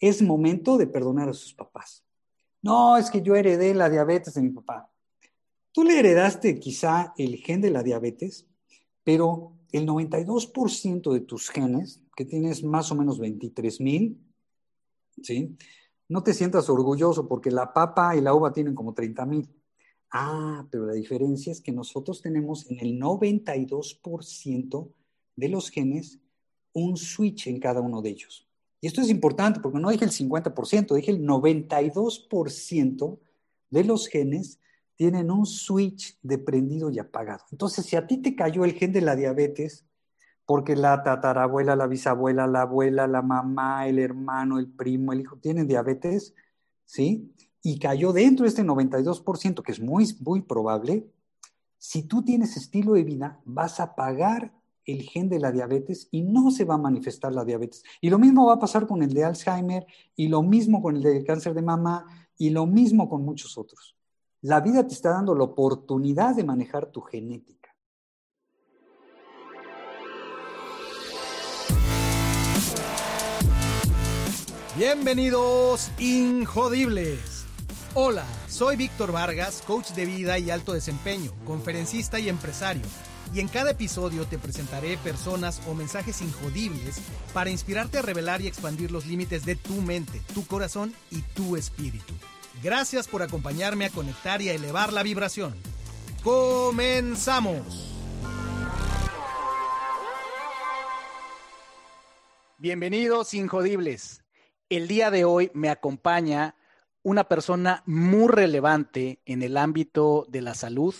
es momento de perdonar a sus papás. No, es que yo heredé la diabetes de mi papá. Tú le heredaste quizá el gen de la diabetes, pero el 92% de tus genes, que tienes más o menos 23 mil, ¿sí? No te sientas orgulloso porque la papa y la uva tienen como 30 mil. Ah, pero la diferencia es que nosotros tenemos en el 92% de los genes un switch en cada uno de ellos. Y esto es importante porque no dije el 50%, dije el 92% de los genes tienen un switch de prendido y apagado. Entonces, si a ti te cayó el gen de la diabetes, porque la tatarabuela, la bisabuela, la abuela, la mamá, el hermano, el primo, el hijo tienen diabetes, ¿sí? Y cayó dentro de este 92%, que es muy, muy probable, si tú tienes estilo de vida, vas a pagar el gen de la diabetes y no se va a manifestar la diabetes. Y lo mismo va a pasar con el de Alzheimer y lo mismo con el de cáncer de mama y lo mismo con muchos otros. La vida te está dando la oportunidad de manejar tu genética. Bienvenidos, Injodibles. Hola, soy Víctor Vargas, coach de vida y alto desempeño, conferencista y empresario y en cada episodio te presentaré personas o mensajes injodibles para inspirarte a revelar y expandir los límites de tu mente, tu corazón y tu espíritu. Gracias por acompañarme a conectar y a elevar la vibración. ¡Comenzamos! Bienvenidos Injodibles. El día de hoy me acompaña una persona muy relevante en el ámbito de la salud,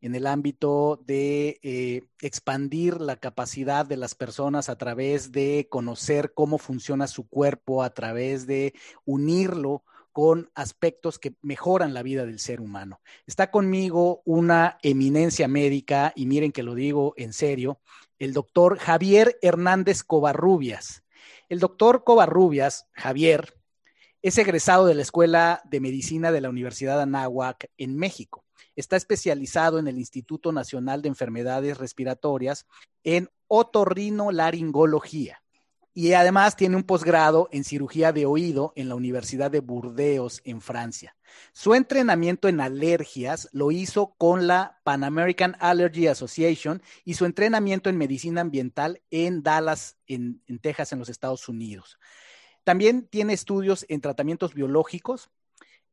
en el ámbito de eh, expandir la capacidad de las personas a través de conocer cómo funciona su cuerpo, a través de unirlo con aspectos que mejoran la vida del ser humano. Está conmigo una eminencia médica, y miren que lo digo en serio, el doctor Javier Hernández Covarrubias. El doctor Covarrubias, Javier, es egresado de la Escuela de Medicina de la Universidad de Anáhuac en México. Está especializado en el Instituto Nacional de Enfermedades Respiratorias en otorrinolaringología y además tiene un posgrado en cirugía de oído en la Universidad de Burdeos en Francia. Su entrenamiento en alergias lo hizo con la Pan American Allergy Association y su entrenamiento en medicina ambiental en Dallas, en, en Texas, en los Estados Unidos. También tiene estudios en tratamientos biológicos,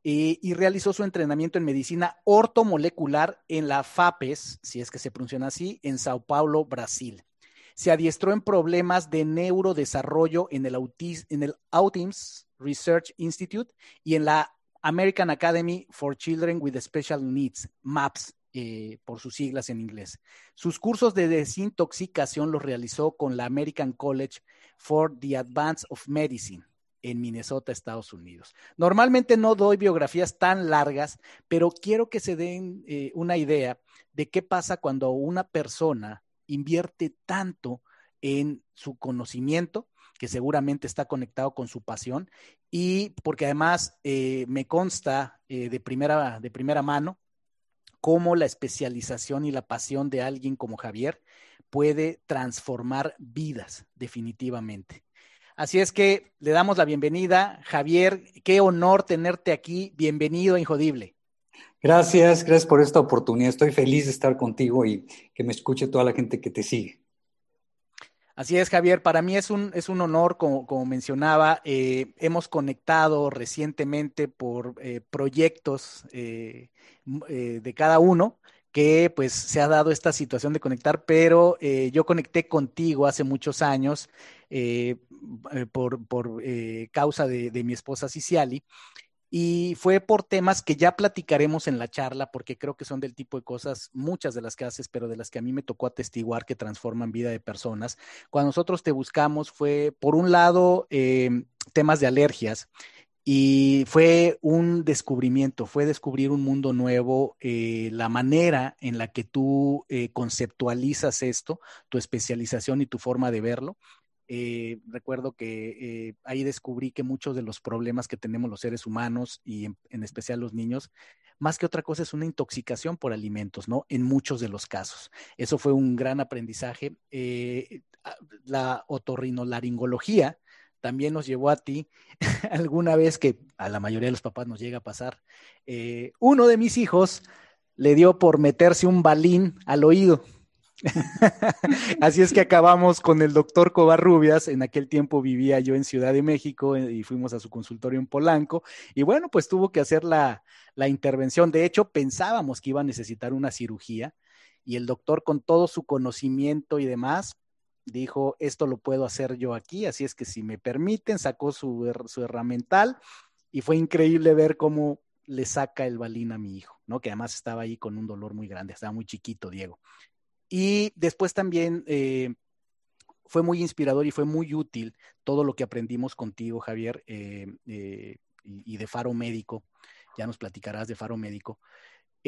eh, y realizó su entrenamiento en medicina ortomolecular en la FAPES, si es que se pronuncia así, en Sao Paulo, Brasil. Se adiestró en problemas de neurodesarrollo en el, Autism Research Institute y en la American Academy for Children with Special Needs, MAPS, eh, por sus siglas en inglés. Sus cursos de desintoxicación los realizó con la American College for the Advance of Medicine en Minnesota, Estados Unidos. Normalmente no doy biografías tan largas, pero quiero que se den eh, una idea de qué pasa cuando una persona invierte tanto en su conocimiento, que seguramente está conectado con su pasión, y porque además eh, me consta eh, de, primera, de primera mano cómo la especialización y la pasión de alguien como Javier puede transformar vidas definitivamente. Así es que le damos la bienvenida. Javier, qué honor tenerte aquí. Bienvenido a Injodible. Gracias, gracias por esta oportunidad. Estoy feliz de estar contigo y que me escuche toda la gente que te sigue. Así es, Javier. Para mí es un, es un honor, como, mencionaba. Eh, hemos conectado recientemente por eh, proyectos eh, de cada uno que pues se ha dado esta situación de conectar, pero yo conecté contigo hace muchos años eh, por, por eh, causa de, de, mi esposa Ciciali. Y fue por temas que ya platicaremos en la charla, porque creo que son del tipo de cosas, muchas de las que haces, pero de las que a mí me tocó atestiguar que transforman vida de personas. Cuando nosotros te buscamos fue, por un lado, eh, temas de alergias, y fue un descubrimiento, fue descubrir un mundo nuevo, eh, la manera en la que tú eh, conceptualizas esto, tu especialización y tu forma de verlo. Eh, recuerdo que eh, ahí descubrí que muchos de los problemas que tenemos los seres humanos y en, especial los niños, más que otra cosa es una intoxicación por alimentos, ¿no? En muchos de los casos. Eso fue un gran aprendizaje. Eh, la otorrinolaringología también nos llevó a ti alguna vez que a la mayoría de los papás nos llega a pasar. Uno de mis hijos le dio por meterse un balín al oído. Así es que acabamos con el doctor Covarrubias. En aquel tiempo vivía yo en Ciudad de México eh, y fuimos a su consultorio en Polanco. Y bueno, pues tuvo que hacer la, la intervención. De hecho, pensábamos que iba a necesitar una cirugía y el doctor con todo su conocimiento y demás, dijo, esto lo puedo hacer yo aquí, así es que si me permiten, sacó su, su herramental y fue increíble ver cómo le saca el balín a mi hijo, ¿no? Que además estaba ahí con un dolor muy grande, estaba muy chiquito, Diego. Y después también eh, fue muy inspirador y fue muy útil todo lo que aprendimos contigo, Javier, eh, eh, y, y, de Faro Médico. Ya nos platicarás de Faro Médico.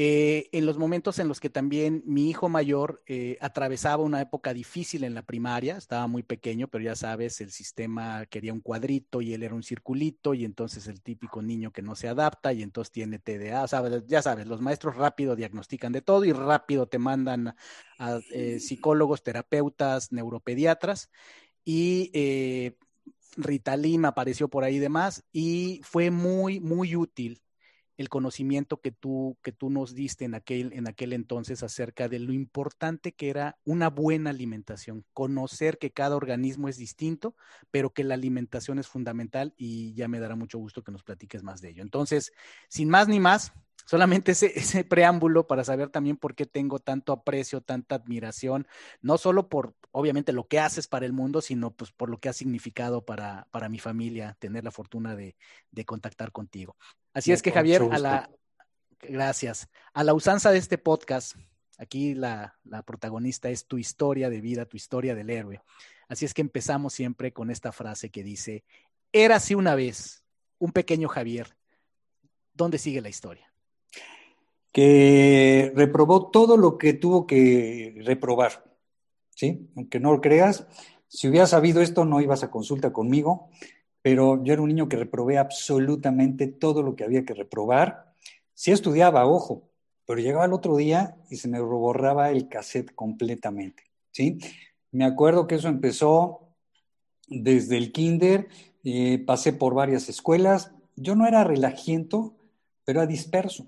Eh, en los momentos en los que también mi hijo mayor eh, atravesaba una época difícil en la primaria, estaba muy pequeño, pero ya sabes, el sistema quería un cuadrito y él era un circulito y entonces el típico niño que no se adapta y entonces tiene TDA, ¿sabes? ya sabes, los maestros rápido diagnostican de todo y rápido te mandan a eh, psicólogos, terapeutas, neuropediatras y Ritalin apareció por ahí y demás y fue muy, muy útil el conocimiento que tú, que tú nos diste en aquel, en aquel entonces acerca de lo importante que era una buena alimentación, conocer que cada organismo es distinto, pero que la alimentación es fundamental y ya me dará mucho gusto que nos platiques más de ello. Entonces, sin más ni más, solamente ese, ese, preámbulo para saber también por qué tengo tanto aprecio, tanta admiración, no solo por, obviamente, lo que haces para el mundo, sino pues por lo que ha significado para, para mi familia tener la fortuna de, de contactar contigo. Así es que Javier, a la, gracias, a la usanza de este podcast, aquí la, la protagonista es tu historia de vida, tu historia del héroe. Así es que empezamos siempre con esta frase que dice, érase una vez un pequeño Javier. ¿Dónde sigue la historia? Que reprobó todo lo que tuvo que reprobar. ¿Sí? Aunque no lo creas, si hubieras sabido esto, no ibas a consulta conmigo pero yo era un niño que reprobé absolutamente todo lo que había que reprobar. Sí estudiaba, ojo, pero llegaba el otro día y se me borraba el cassette completamente, ¿sí? Me acuerdo que eso empezó desde el kinder, eh, pasé por varias escuelas. Yo no era relajiento, pero era disperso.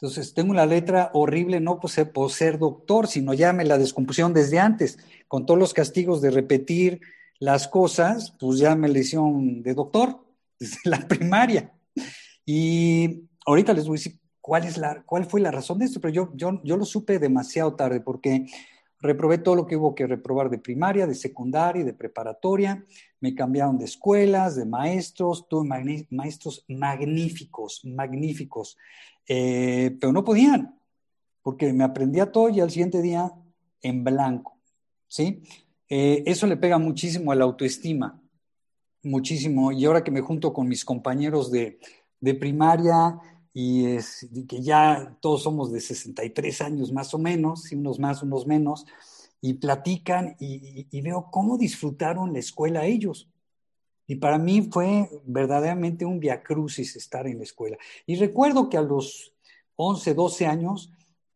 Entonces, tengo una letra horrible, no por ser, por ser doctor, sino ya me la descompusieron desde antes, con todos los castigos de repetir, las cosas, pues ya me le hicieron de doctor desde la primaria. Y ahorita les voy a decir cuál, es la, cuál fue la razón de esto, pero yo, yo, yo lo supe demasiado tarde porque reprobé todo lo que hubo que reprobar de primaria, de secundaria de preparatoria. Me cambiaron de escuelas, de maestros, tuve maestros magníficos, magníficos, eh, pero no podían, porque me aprendía todo y al siguiente día en blanco, ¿sí? Eh, eso le pega muchísimo a la autoestima, muchísimo. Y ahora que me junto con mis compañeros de, primaria y, es, que ya todos somos de 63 años más o menos, y unos más, unos menos, y platican y veo cómo disfrutaron la escuela ellos. Y para mí fue verdaderamente un viacrucis estar en la escuela. Y recuerdo que a los 11, 12 años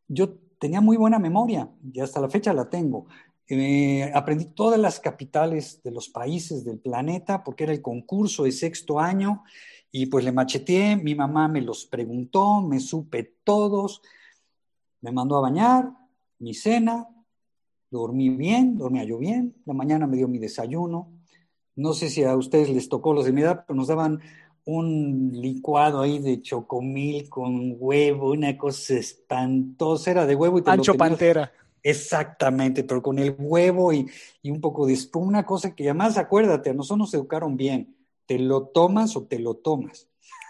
yo tenía muy buena memoria y hasta la fecha la tengo. Eh, aprendí todas las capitales de los países del planeta porque era el concurso de sexto año y pues le macheteé, mi mamá me los preguntó, me supe todos, me mandó a bañar, mi cena, dormí bien, dormía yo bien, la mañana me dio mi desayuno, no sé si a ustedes les tocó los de mi edad, pero nos daban un licuado ahí de chocomil con huevo, una cosa espantosa, era de huevo y te Ancho Pantera. Exactamente, pero con el huevo y, un poco de espuma, una cosa que además acuérdate, a nosotros nos educaron bien, te lo tomas o te lo tomas.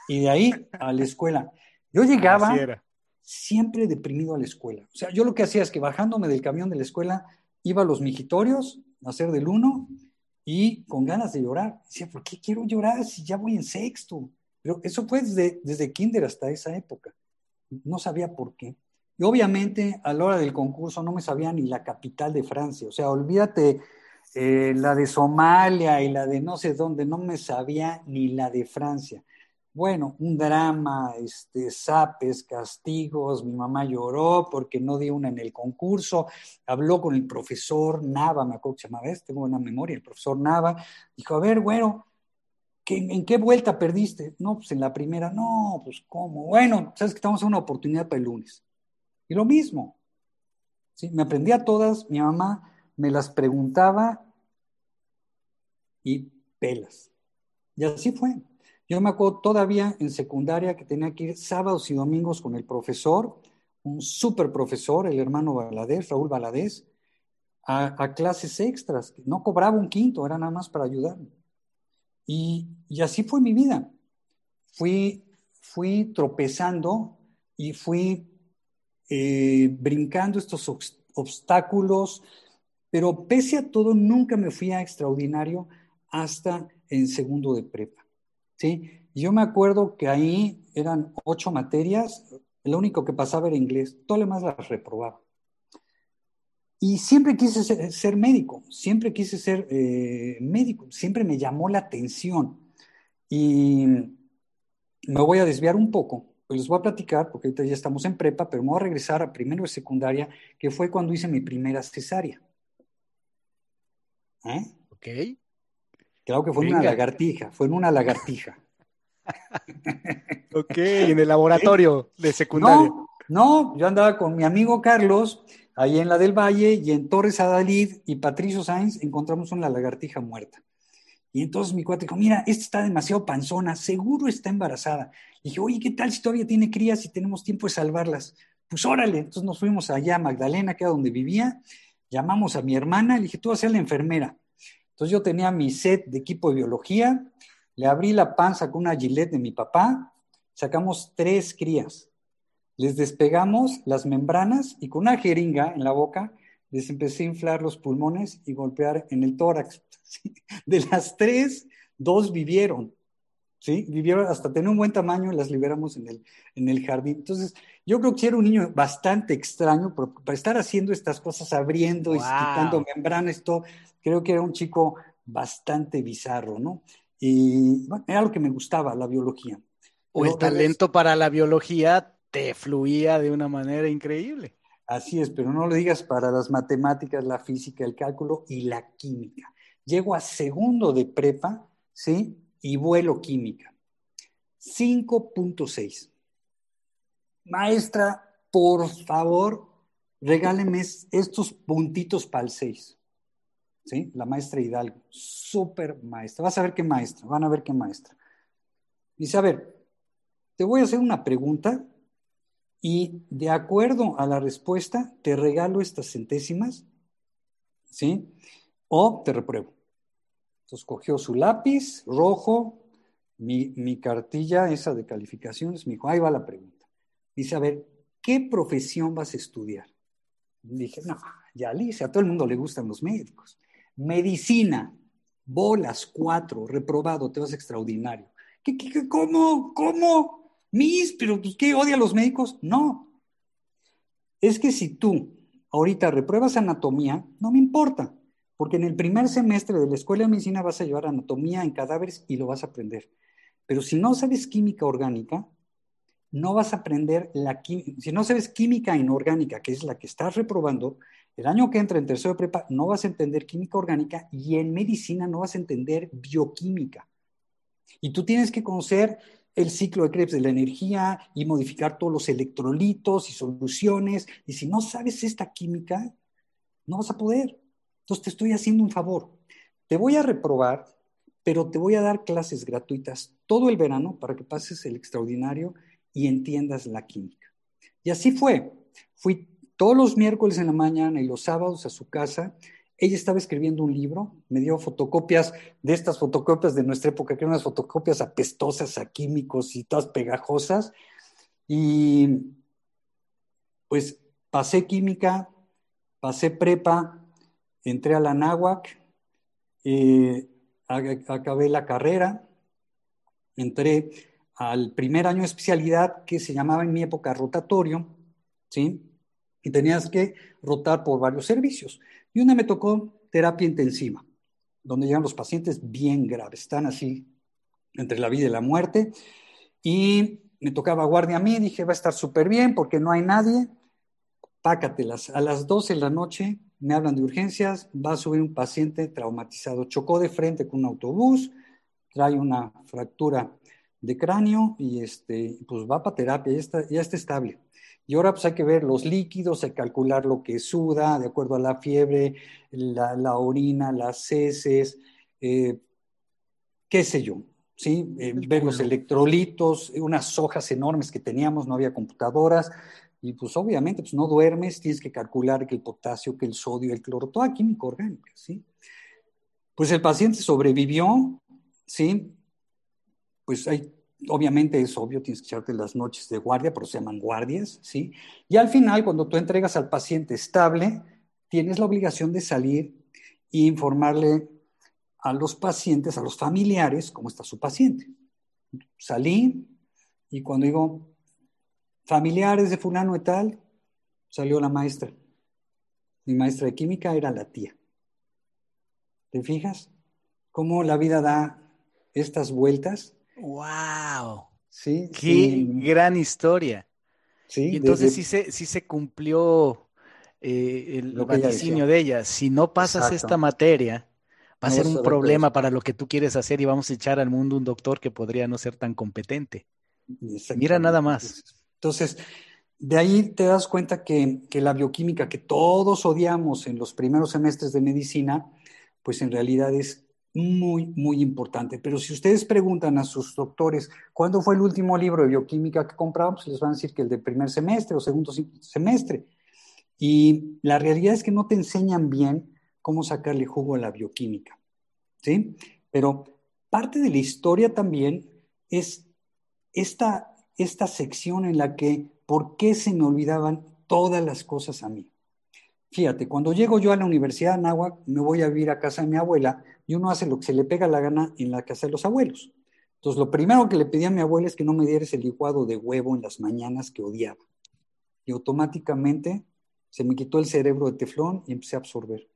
Y de ahí a la escuela. Yo llegaba siempre deprimido a la escuela. O sea, yo lo que hacía es que bajándome del camión de la escuela, iba a los mijitorios a hacer del uno y con ganas de llorar. Decía, ¿por qué quiero llorar si ya voy en sexto? Pero eso fue desde, desde kinder hasta esa época. No sabía por qué. Y obviamente a la hora del concurso no me sabía ni la capital de Francia. O sea, olvídate eh, la de Somalia y la de no sé dónde, no me sabía ni la de Francia. Bueno, un drama, este, zapes, castigos, mi mamá lloró porque no dio una en el concurso, habló con el profesor Nava, me acuerdo que se llamaba, este, tengo buena memoria, el profesor Nava, dijo, a ver, bueno, ¿En qué vuelta perdiste? No, pues en la primera, no, pues cómo. Bueno, sabes que estamos en una oportunidad para el lunes. Y lo mismo. ¿sí? Me aprendía todas, mi mamá me las preguntaba y pelas. Y así fue. Yo me acuerdo todavía en secundaria que tenía que ir sábados y domingos con el profesor, un súper profesor, el hermano Valadez, Raúl Valadez, a, clases extras. No cobraba un quinto, era nada más para ayudarme. Y, así fue mi vida. Fui, fui tropezando y fui eh, brincando estos obstáculos, pero pese a todo nunca me fui a extraordinario hasta en segundo de prepa. ¿Sí? Yo me acuerdo que ahí eran ocho materias, lo único que pasaba era inglés, todo lo demás las reprobaba. Y siempre quise ser, médico, siempre quise ser eh, médico, siempre me llamó la atención. Y me voy a desviar un poco, pues les voy a platicar, porque ahorita ya estamos en prepa, pero me voy a regresar a primero de secundaria, que fue cuando hice mi primera cesárea. ¿Eh? Ok. Claro que fue en una lagartija, fue en una lagartija. ok, en el laboratorio de secundaria. No, no, yo andaba con mi amigo Carlos Ahí en la del Valle y en Torres Adalid y Patricio Sáenz encontramos una lagartija muerta. Y entonces mi cuate dijo, mira, esta está demasiado panzona, seguro está embarazada. Y dije, oye, ¿qué tal si todavía tiene crías y tenemos tiempo de salvarlas? Pues órale, entonces nos fuimos allá a Magdalena, que era donde vivía, llamamos a mi hermana, le dije, tú vas a ser la enfermera. Entonces yo tenía mi set de equipo de biología, le abrí la panza con una gilet de mi papá, sacamos tres crías les despegamos las membranas y con una jeringa en la boca les empecé a inflar los pulmones y golpear en el tórax. De las tres, dos vivieron. ¿sí? Vivieron hasta tener un buen tamaño y las liberamos en el, en el jardín. Entonces, yo creo que era un niño bastante extraño para estar haciendo estas cosas, abriendo y quitando membranas, todo. Creo que era un chico bastante bizarro, ¿no? Y bueno, era lo que me gustaba, la biología. O el talento para la biología te fluía de una manera increíble. Así es, pero no lo digas para las matemáticas, la física, el cálculo y la química. Llego a segundo de prepa, ¿sí? Y vuelo química. 5.6. Maestra, por favor, regáleme estos puntitos para el 6. ¿Sí? La maestra Hidalgo, súper maestra. Vas a ver qué maestra, van a ver qué maestra. Dice, a ver, te voy a hacer una pregunta y de acuerdo a la respuesta te regalo estas centésimas, ¿sí? O te repruebo. Entonces cogió su lápiz rojo, mi, cartilla esa de calificaciones, me dijo, ahí va la pregunta. Dice, a ver, ¿qué profesión vas a estudiar? dije, no, ya Alicia, a todo el mundo le gustan los médicos. Medicina, bolas, cuatro, reprobado, te vas extraordinario. ¿Qué, qué, cómo? ¿Cómo? Mis, pero pues, ¿qué odia a los médicos? No. Es que si tú ahorita repruebas anatomía, no me importa, porque en el primer semestre de la escuela de medicina vas a llevar anatomía en cadáveres y lo vas a aprender. Pero si no sabes química orgánica, no vas a aprender la química. Si no sabes química inorgánica, que es la que estás reprobando, el año que entra en tercero de prepa no vas a entender química orgánica y en medicina no vas a entender bioquímica. Y tú tienes que conocer el ciclo de Krebs de la energía y modificar todos los electrolitos y soluciones. Y si no sabes esta química, no vas a poder. Entonces te estoy haciendo un favor. Te voy a reprobar, pero te voy a dar clases gratuitas todo el verano para que pases el extraordinario y entiendas la química. Y así fue. Fui todos los miércoles en la mañana y los sábados a su casa ella estaba escribiendo un libro, me dio fotocopias de estas fotocopias de nuestra época, que eran unas fotocopias apestosas a químicos y todas pegajosas. Y pues pasé química, pasé prepa, entré a la náhuac, eh, acabé la carrera, entré al primer año de especialidad que se llamaba en mi época rotatorio, ¿sí? Y tenías que rotar por varios servicios. Y una me tocó terapia intensiva, donde llegan los pacientes bien graves, están así entre la vida y la muerte. Y me tocaba guardia a mí, dije, va a estar súper bien porque no hay nadie. Pácatelas. A las 12 de la noche me hablan de urgencias, va a subir un paciente traumatizado. Chocó de frente con un autobús, trae una fractura de cráneo y este, pues va para terapia, ya está, ya está estable. Y ahora pues hay que ver los líquidos, hay que calcular lo que suda de acuerdo a la fiebre, la, orina, las heces, eh, qué sé yo, ¿sí? Eh, ver los electrolitos, unas hojas enormes que teníamos, no había computadoras, y pues obviamente pues no duermes, tienes que calcular que el potasio, que el sodio, el cloro, toda química orgánica, ¿sí? Pues el paciente sobrevivió, ¿sí? Pues hay, obviamente es obvio, tienes que echarte las noches de guardia, pero se llaman guardias, ¿sí? Y al final, cuando tú entregas al paciente estable, tienes la obligación de salir e informarle a los pacientes, a los familiares, cómo está su paciente. Salí y cuando digo familiares de fulano y tal, salió la maestra. Mi maestra de química era la tía. ¿Te fijas? Cómo la vida da estas vueltas. ¡Wow! Sí. Qué gran historia. Sí. entonces sí, se, sí se cumplió eh, el vaticinio de ella. Si no pasas esta materia, va a ser un problema para lo que tú quieres hacer y vamos a echar al mundo un doctor que podría no ser tan competente. Mira nada más. Entonces, de ahí te das cuenta que, la bioquímica que todos odiamos en los primeros semestres de medicina, pues en realidad es muy, muy importante. Pero si ustedes preguntan a sus doctores cuándo fue el último libro de bioquímica que compraron, pues les van a decir que el de primer semestre o segundo semestre. Y la realidad es que no te enseñan bien cómo sacarle jugo a la bioquímica. ¿Sí? Pero parte de la historia también es esta, esta sección en la que, ¿por qué se me olvidaban todas las cosas a mí? Fíjate, cuando llego yo a la Universidad de Anáhuac, me voy a vivir a casa de mi abuela y uno hace lo que se le pega la gana en la casa de los abuelos. Entonces, lo primero que le pedí a mi abuela es que no me diera ese licuado de huevo en las mañanas que odiaba. Y automáticamente se me quitó el cerebro de teflón y empecé a absorber.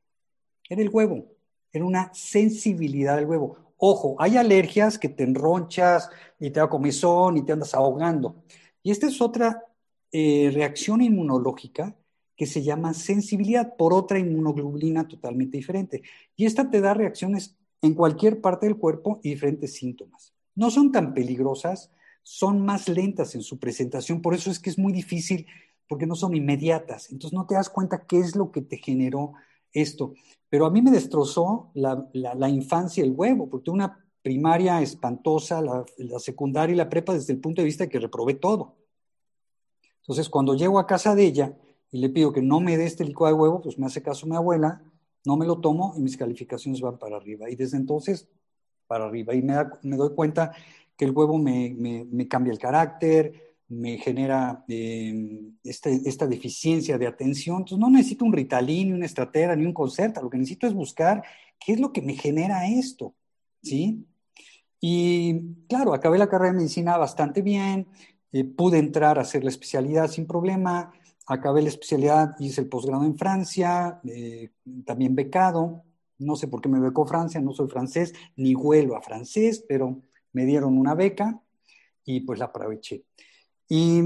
Era el huevo, era una sensibilidad del huevo. Ojo, hay alergias que te enronchas y te da comezón y te andas ahogando. Y esta es otra eh, reacción inmunológica que se llama sensibilidad por otra inmunoglobulina totalmente diferente. Y esta te da reacciones en cualquier parte del cuerpo y diferentes síntomas. No son tan peligrosas, son más lentas en su presentación, por eso es que es muy difícil porque no son inmediatas. Entonces no te das cuenta qué es lo que te generó esto. Pero a mí me destrozó la, la, infancia el huevo, porque una primaria espantosa, la, la, secundaria y la prepa desde el punto de vista de que reprobé todo. Entonces, cuando llego a casa de ella le pido que no me dé este licuado de huevo, pues me hace caso mi abuela, no me lo tomo y mis calificaciones van para arriba. Y desde entonces, para arriba. Y me, doy cuenta que el huevo me, cambia el carácter, me genera eh, este, esta deficiencia de atención. Entonces no necesito un Ritalin, ni una estratera, ni un concerta. Lo que necesito es buscar qué es lo que me genera esto, ¿sí? Y claro, acabé la carrera de medicina bastante bien, eh, pude entrar a hacer la especialidad sin problema, acabé la especialidad, hice el posgrado en Francia, eh, también becado. No sé por qué me becó Francia, no soy francés, ni huelo a francés, pero me dieron una beca y pues la aproveché. Y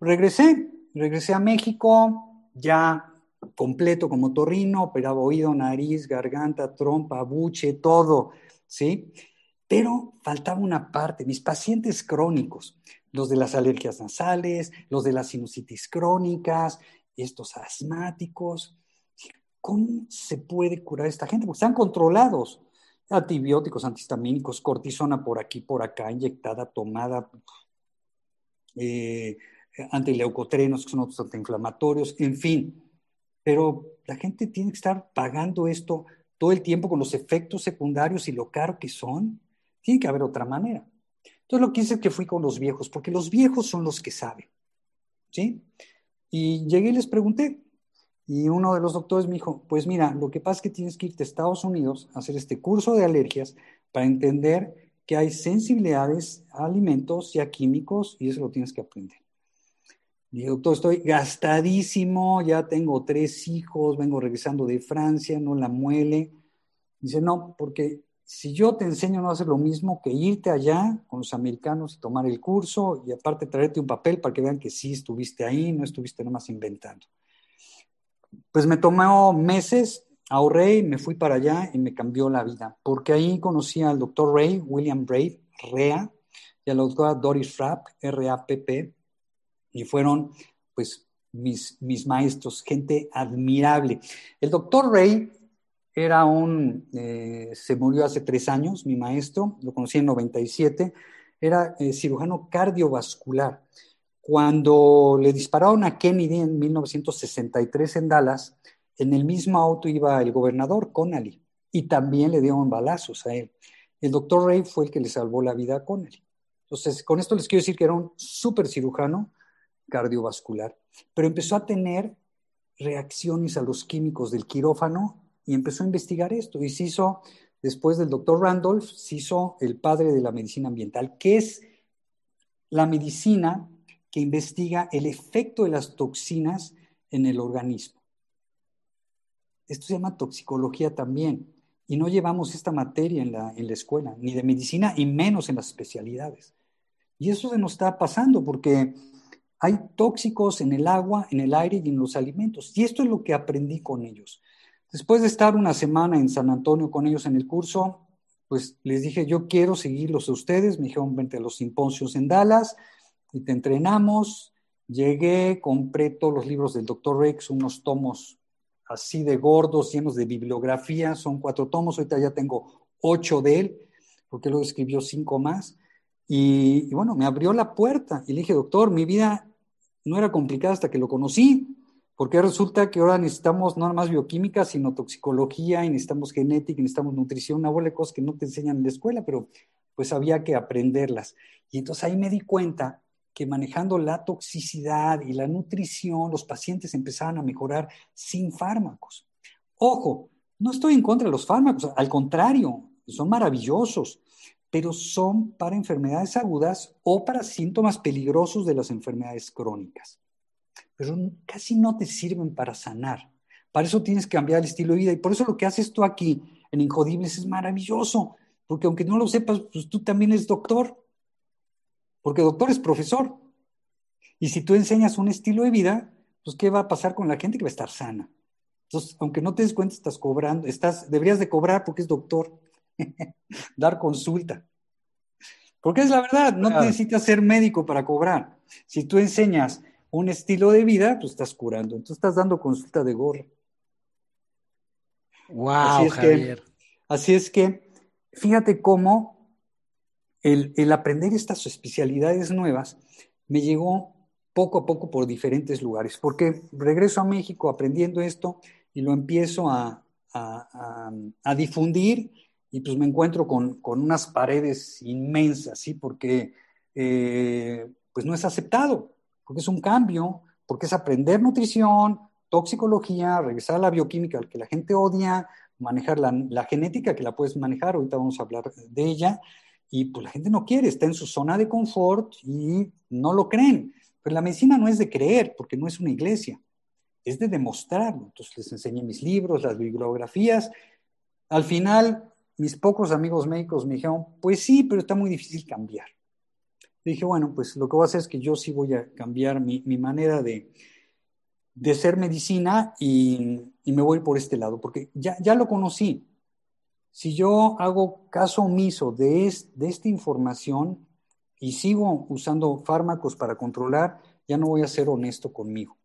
regresé, regresé a México ya completo como torrino, operaba oído, nariz, garganta, trompa, buche, todo, ¿sí? Pero faltaba una parte, mis pacientes crónicos, los de las alergias nasales, los de las sinusitis crónicas, estos asmáticos, ¿cómo se puede curar esta gente? Porque están controlados. Antibióticos, antihistamínicos, cortisona por aquí, por acá, inyectada, tomada, eh, antileucotrenos, que son otros antiinflamatorios, en fin. Pero la gente tiene que estar pagando esto todo el tiempo con los efectos secundarios y lo caro que son. Tiene que haber otra manera. Entonces lo que hice es que fui con los viejos, porque los viejos son los que saben. ¿Sí? Y llegué y les pregunté. Y uno de los doctores me dijo, pues mira, lo que pasa es que tienes que irte a Estados Unidos a hacer este curso de alergias para entender que hay sensibilidades a alimentos y a químicos y eso lo tienes que aprender. Dije, doctor, estoy gastadísimo, ya tengo tres hijos, vengo regresando de Francia, no la muele. Dice, no, porque si yo te enseño no hacer lo mismo que irte allá con los americanos y tomar el curso y aparte traerte un papel para que vean que sí estuviste ahí, no estuviste nomás inventando. Pues me tomó meses ahorré me fui para allá y me cambió la vida, porque ahí conocí al doctor Ray, William Brave, REA, y a la doctora Doris Rapp, R-A-P-P, y fueron, pues, mis, mis maestros, gente admirable. El doctor Ray era un, eh, se murió hace tres años, mi maestro, lo conocí en 97, era eh, cirujano cardiovascular. Cuando le dispararon a Kennedy en 1963 en Dallas, en el mismo auto iba el gobernador Connally y también le dieron balazos a él. El doctor Ray fue el que le salvó la vida a Connally. Entonces, con esto les quiero decir que era un súper cirujano cardiovascular, pero empezó a tener reacciones a los químicos del quirófano y empezó a investigar esto y se hizo, después del doctor Randolph, se hizo el padre de la medicina ambiental, que es la medicina que investiga el efecto de las toxinas en el organismo. Esto se llama toxicología también. Y no llevamos esta materia en la, en la escuela, ni de medicina, y menos en las especialidades. Y eso se nos está pasando porque hay tóxicos en el agua, en el aire y en los alimentos. Y esto es lo que aprendí con ellos. Después de estar una semana en San Antonio con ellos en el curso, pues les dije, yo quiero seguirlos a ustedes. Me dijeron, vente a los simposios en Dallas y te entrenamos. Llegué, compré todos los libros del Dr. Rex, unos tomos así de gordos, llenos de bibliografía. Son cuatro tomos, ahorita ya tengo ocho de él, porque luego escribió cinco más. Y, y bueno, me abrió la puerta y le dije, doctor, mi vida no era complicada hasta que lo conocí. Porque resulta que ahora necesitamos no más bioquímica, sino toxicología, y necesitamos genética, y necesitamos nutrición, una bola de cosas que no te enseñan en la escuela, pero pues había que aprenderlas. Y entonces ahí me di cuenta que manejando la toxicidad y la nutrición, los pacientes empezaban a mejorar sin fármacos. Ojo, no estoy en contra de los fármacos, al contrario, son maravillosos, pero son para enfermedades agudas o para síntomas peligrosos de las enfermedades crónicas pero casi no te sirven para sanar. Para eso tienes que cambiar el estilo de vida. Y por eso lo que haces tú aquí en Injodibles es maravilloso. Porque aunque no lo sepas, pues tú también eres doctor. Porque doctor es profesor. Y si tú enseñas un estilo de vida, pues ¿qué va a pasar con la gente que va a estar sana? Entonces, aunque no te des cuenta, estás cobrando, estás, deberías de cobrar porque es doctor. Dar consulta. Porque es la verdad, no necesitas ser médico para cobrar. Si tú enseñas un estilo de vida, pues estás curando. Entonces estás dando consulta de gorra. Wow, así es Que, así es que, fíjate cómo el, el aprender estas especialidades nuevas me llegó poco a poco por diferentes lugares, porque regreso a México aprendiendo esto y lo empiezo a, a, a, difundir y pues me encuentro con, con unas paredes inmensas, ¿sí? Porque eh, pues no es aceptado porque es un cambio, porque es aprender nutrición, toxicología, regresar a la bioquímica, que la gente odia, manejar la, genética, que la puedes manejar, ahorita vamos a hablar de ella, y pues la gente no quiere, está en su zona de confort y no lo creen. Pero la medicina no es de creer, porque no es una iglesia, es de demostrarlo. Entonces les enseñé mis libros, las bibliografías. Al final, mis pocos amigos médicos me dijeron, pues sí, pero está muy difícil cambiar dije, bueno, pues lo que voy a hacer es que yo sí voy a cambiar mi, manera de, de ser medicina y, me voy por este lado, porque ya, ya lo conocí. Si yo hago caso omiso de, de esta información y sigo usando fármacos para controlar, ya no voy a ser honesto conmigo.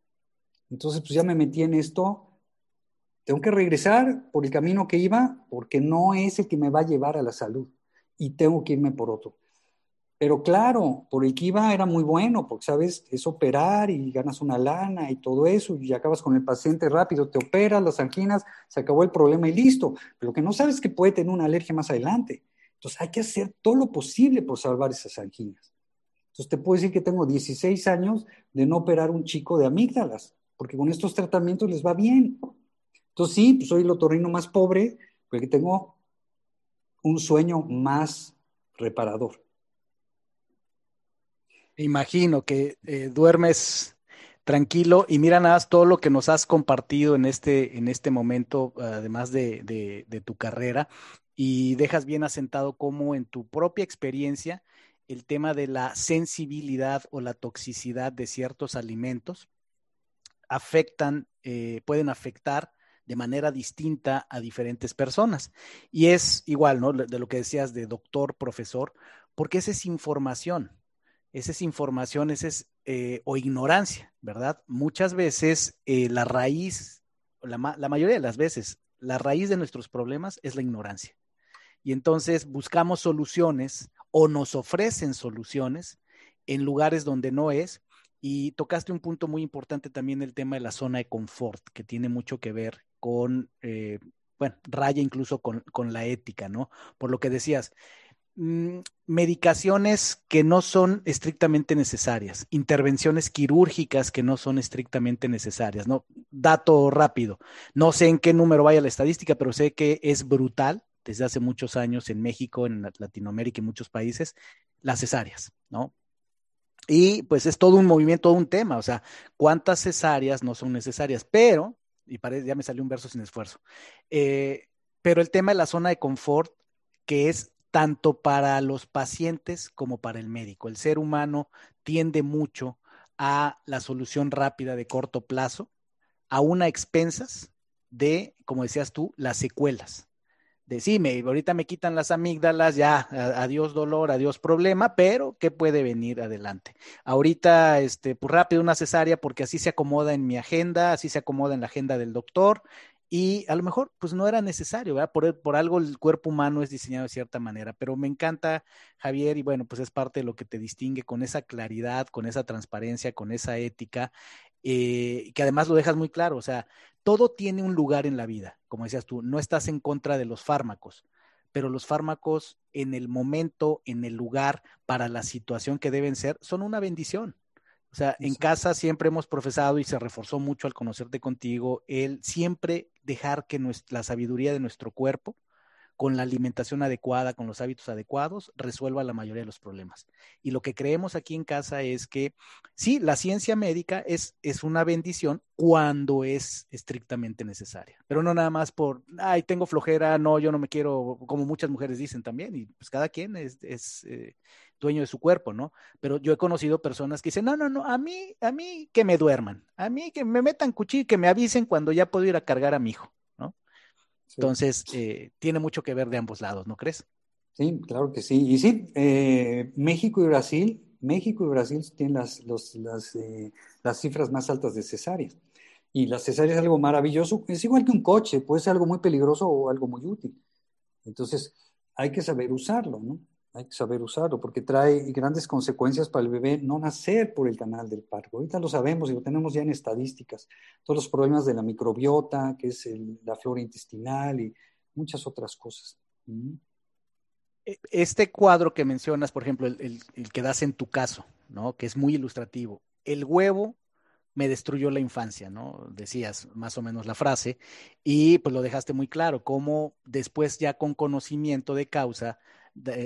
Entonces, pues ya me metí en esto. Tengo que regresar por el camino que iba porque no es el que me va a llevar a la salud y tengo que irme por otro. Pero claro, por el iba era muy bueno, porque sabes, es operar y ganas una lana y todo eso, y acabas con el paciente rápido, te operas las anginas, se acabó el problema y listo. Pero lo que no sabes es que puede tener una alergia más adelante. Entonces hay que hacer todo lo posible por salvar esas anginas. Entonces te puedo decir que tengo 16 años de no operar un chico de amígdalas, porque con estos tratamientos les va bien. Entonces sí, pues soy el otorrino más pobre, porque tengo un sueño más reparador. Imagino que eh, duermes tranquilo y mira nada más todo lo que nos has compartido en este, en este momento, además de, de, tu carrera, y dejas bien asentado cómo en tu propia experiencia el tema de la sensibilidad o la toxicidad de ciertos alimentos afectan, eh, pueden afectar de manera distinta a diferentes personas. Y es igual, ¿no? De lo que decías de doctor, profesor, porque esa es información, esa es información, es, eh, o ignorancia, ¿verdad? Muchas veces eh, la raíz, la, la mayoría de las veces, la raíz de nuestros problemas es la ignorancia. Y entonces buscamos soluciones o nos ofrecen soluciones en lugares donde no es. Y tocaste un punto muy importante también, el tema de la zona de confort, que tiene mucho que ver con, eh, bueno, raya incluso con, con, la ética, ¿no? Por lo que decías, mmm, medicaciones que no son estrictamente necesarias, intervenciones quirúrgicas que no son estrictamente necesarias, ¿no? Dato rápido, no sé en qué número vaya la estadística, pero sé que es brutal desde hace muchos años en México, en Latinoamérica y muchos países, las cesáreas, ¿no? Y pues es todo un movimiento, todo un tema, o sea, cuántas cesáreas no son necesarias, pero y parece, ya me salió un verso sin esfuerzo. Eh, pero el tema de la zona de confort, que es tanto para los pacientes como para el médico. El ser humano tiende mucho a la solución rápida de corto plazo, a una expensas de, como decías tú, las secuelas decime, ahorita me quitan las amígdalas, ya, adiós dolor, adiós problema, pero ¿qué puede venir adelante? Ahorita, este, pues rápido una cesárea porque así se acomoda en mi agenda, así se acomoda en la agenda del doctor y a lo mejor pues no era necesario, ¿verdad? Por, por algo el cuerpo humano es diseñado de cierta manera, pero me encanta Javier y bueno, pues es parte de lo que te distingue con esa claridad, con esa transparencia, con esa ética, eh, que además lo dejas muy claro, o sea, todo tiene un lugar en la vida, como decías tú, no estás en contra de los fármacos, pero los fármacos en el momento, en el lugar, para la situación que deben ser, son una bendición. O sea, en casa siempre hemos profesado y se reforzó mucho al conocerte contigo el siempre dejar que nuestra, la sabiduría de nuestro cuerpo con la alimentación adecuada, con los hábitos adecuados, resuelva la mayoría de los problemas. Y lo que creemos aquí en casa es que sí, la ciencia médica es, es una bendición cuando es estrictamente necesaria, pero no nada más por, ay, tengo flojera, no, yo no me quiero, como muchas mujeres dicen también, y pues cada quien es, es eh, dueño de su cuerpo, ¿no? Pero yo he conocido personas que dicen, no, no, no, a mí, a mí que me duerman, a mí que me metan cuchillo, que me avisen cuando ya puedo ir a cargar a mi hijo. Entonces, eh, tiene mucho que ver de ambos lados, ¿no crees? Sí, claro que sí. Y sí, eh, México y Brasil, México y Brasil tienen las, los, las, eh, las cifras más altas de cesáreas. Y la cesárea es algo maravilloso, es igual que un coche, puede ser algo muy peligroso o algo muy útil. Entonces, hay que saber usarlo, ¿no? Hay que saber usarlo porque trae grandes consecuencias para el bebé no nacer por el canal del parto. Ahorita lo sabemos y lo tenemos ya en estadísticas. Todos los problemas de la microbiota, que es la flora intestinal y muchas otras cosas. E, este cuadro que mencionas, por ejemplo, el, el, que das en tu caso, ¿no? Que es muy ilustrativo. El huevo me destruyó la infancia, ¿no? Decías más o menos la frase, y pues lo dejaste muy claro, cómo después ya con conocimiento de causa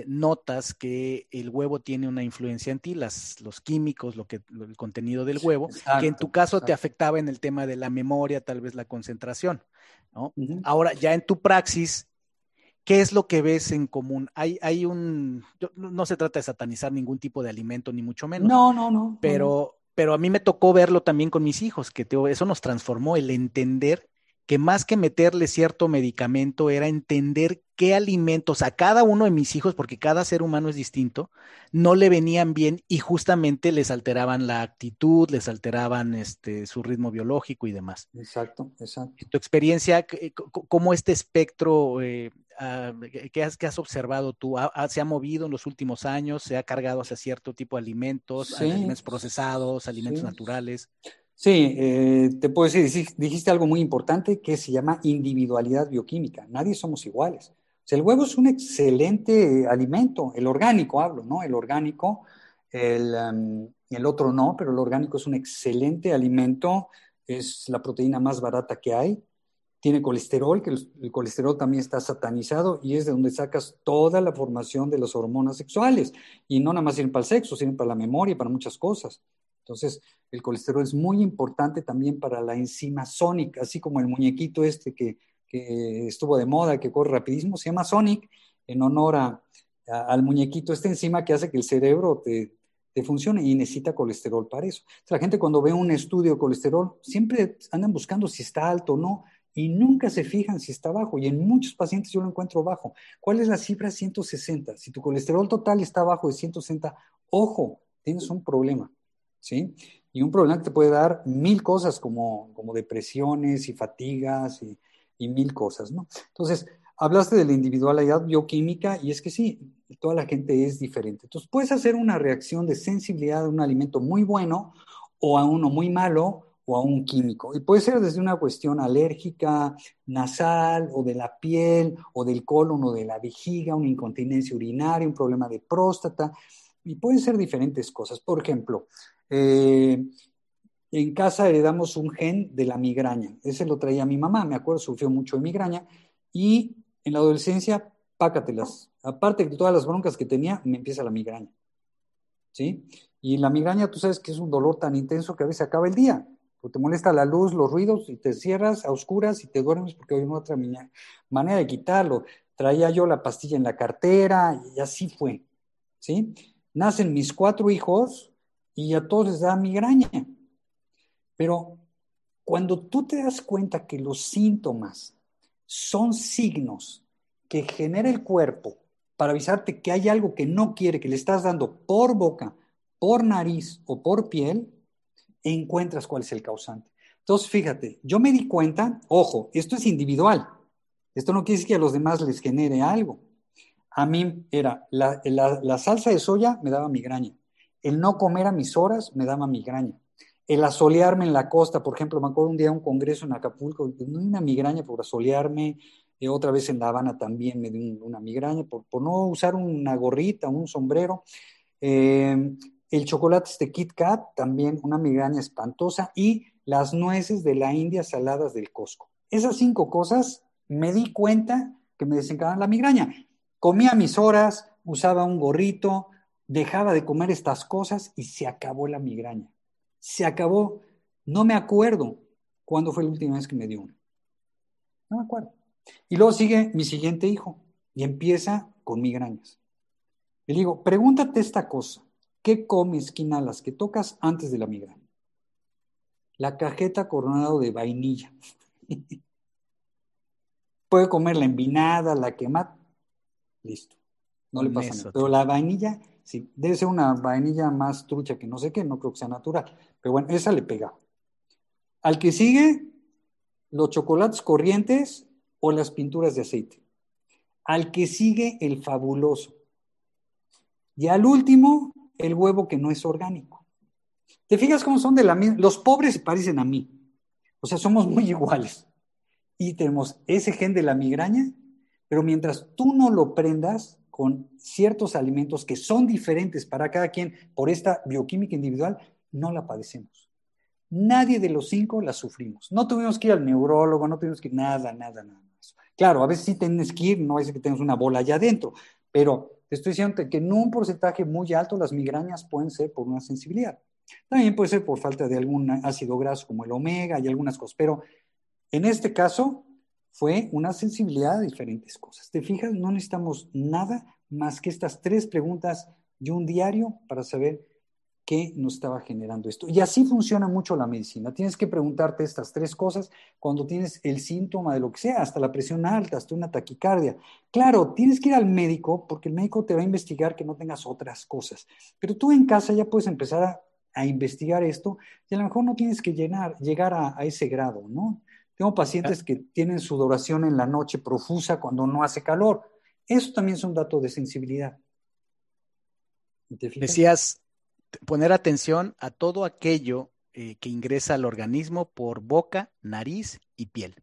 notas que el huevo tiene una influencia en ti, las, los químicos, lo que, el contenido del huevo, que en tu caso te afectaba en el tema de la memoria, tal vez la concentración. ¿no? Ahora, ya en tu praxis, ¿qué es lo que ves en común? Hay, hay un, no se trata de satanizar ningún tipo de alimento, ni mucho menos. No, no, no. Pero, pero a mí me tocó verlo también con mis hijos, que eso nos transformó, el entender que más que meterle cierto medicamento era entender qué alimentos a cada uno de mis hijos, porque cada ser humano es distinto, no le venían bien y justamente les alteraban la actitud, les alteraban este, su ritmo biológico y demás. Exacto, exacto. Tu experiencia, ¿cómo este espectro eh, ah, que, has, que has observado tú se ha movido en los últimos años? ¿Se ha cargado hacia cierto tipo de alimentos, alimentos procesados, alimentos naturales? Sí, eh, te puedo decir, dijiste algo muy importante que se llama individualidad bioquímica. Nadie somos iguales. O sea, el huevo es un excelente alimento, el orgánico hablo, ¿no? El orgánico, el, el otro no, pero el orgánico es un excelente alimento, es la proteína más barata que hay, tiene colesterol, que el, el, colesterol también está satanizado y es de donde sacas toda la formación de las hormonas sexuales. Y no nada más sirven para el sexo, sirven para la memoria, para muchas cosas. Entonces, el colesterol es muy importante también para la enzima Sonic, así como el muñequito este que, que estuvo de moda, que corre rapidísimo, se llama Sonic, en honor a, al muñequito, esta enzima que hace que el cerebro te, funcione y necesita colesterol para eso. la gente cuando ve un estudio de colesterol, siempre andan buscando si está alto o no, y nunca se fijan si está bajo. Y en muchos pacientes yo lo encuentro bajo. ¿Cuál es la cifra 160? Si tu colesterol total está bajo de 160, ojo, tienes un problema, ¿sí? Y un problema que te puede dar mil cosas como, como depresiones y fatigas y, y mil cosas, ¿no? Entonces, hablaste de la individualidad bioquímica y es que sí, toda la gente es diferente. Entonces, puedes hacer una reacción de sensibilidad a un alimento muy bueno o a uno muy malo o a un químico. Y puede ser desde una cuestión alérgica, nasal, o de la piel, o del colon, o de la vejiga, una incontinencia urinaria, un problema de próstata, y pueden ser diferentes cosas. Por ejemplo, eh, en casa heredamos un gen de la migraña. Ese lo traía mi mamá, me acuerdo, sufrió mucho de migraña, y en la adolescencia, pácatelas. Aparte de todas las broncas que tenía, me empieza la migraña. ¿Sí? Y la migraña, tú sabes que es un dolor tan intenso que a veces acaba el día. O te molesta la luz, los ruidos, y te cierras a oscuras y te duermes porque hay otra manera de quitarlo. Traía yo la pastilla en la cartera y así fue. ¿Sí? Nacen mis cuatro hijos y a todos les da migraña. Pero cuando tú te das cuenta que los síntomas son signos que genera el cuerpo para avisarte que hay algo que no quiere, que le estás dando por boca, por nariz o por piel, encuentras cuál es el causante. Entonces, fíjate, yo me di cuenta, ojo, esto es individual. Esto no quiere decir que a los demás les genere algo. A mí era la, la salsa de soya me daba migraña. El no comer a mis horas me daba migraña. El asolearme en la costa, por ejemplo, me acuerdo un día un congreso en Acapulco, una migraña por asolearme, eh, otra vez en La Habana también me dio una migraña por, no usar una gorrita, un sombrero. Eh, el chocolate este Kit Kat, también una migraña espantosa, y las nueces de la India saladas del Costco. Esas cinco cosas me di cuenta que me desencadenaban la migraña. Comía mis horas, usaba un gorrito, dejaba de comer estas cosas y se acabó la migraña. Se acabó. No me acuerdo cuándo fue la última vez que me dio una. No me acuerdo. Y luego sigue mi siguiente hijo y empieza con migrañas. Le digo, pregúntate esta cosa. ¿Qué comes, las que tocas antes de la migraña? La cajeta coronado de vainilla. Puede comer la envinada, la quemada. Listo. No le pasa nada. Pero la vainilla, sí, debe ser una vainilla más trucha que no sé qué, no creo que sea natural. Pero bueno, esa le pega. Al que sigue, los chocolates corrientes o las pinturas de aceite. Al que sigue, el fabuloso. Y al último, el huevo que no es orgánico. ¿Te fijas cómo son de la misma? Los pobres se parecen a mí. O sea, somos muy iguales. Y tenemos ese gen de la migraña, pero mientras tú no lo prendas con ciertos alimentos que son diferentes para cada quien por esta bioquímica individual, no la padecemos. Nadie de los cinco la sufrimos. No tuvimos que ir al neurólogo, no tuvimos que ir nada, nada, nada. Claro, a veces sí tienes que ir, no es que tengas una bola allá adentro, pero te estoy diciendo que en un porcentaje muy alto las migrañas pueden ser por una sensibilidad. También puede ser por falta de algún ácido graso como el omega y algunas cosas, pero en este caso fue una sensibilidad a diferentes cosas. ¿Te fijas? No necesitamos nada más que estas tres preguntas y un diario para saber qué nos estaba generando esto. Y así funciona mucho la medicina. Tienes que preguntarte estas tres cosas cuando tienes el síntoma de lo que sea, hasta la presión alta, hasta una taquicardia. Claro, tienes que ir al médico porque el médico te va a investigar que no tengas otras cosas. Pero tú en casa ya puedes empezar a, investigar esto y a lo mejor no tienes que llegar a ese grado, ¿no? Tengo pacientes que tienen sudoración en la noche profusa cuando no hace calor. Eso también es un dato de sensibilidad. Decías, poner atención a todo aquello eh, que ingresa al organismo por boca, nariz y piel.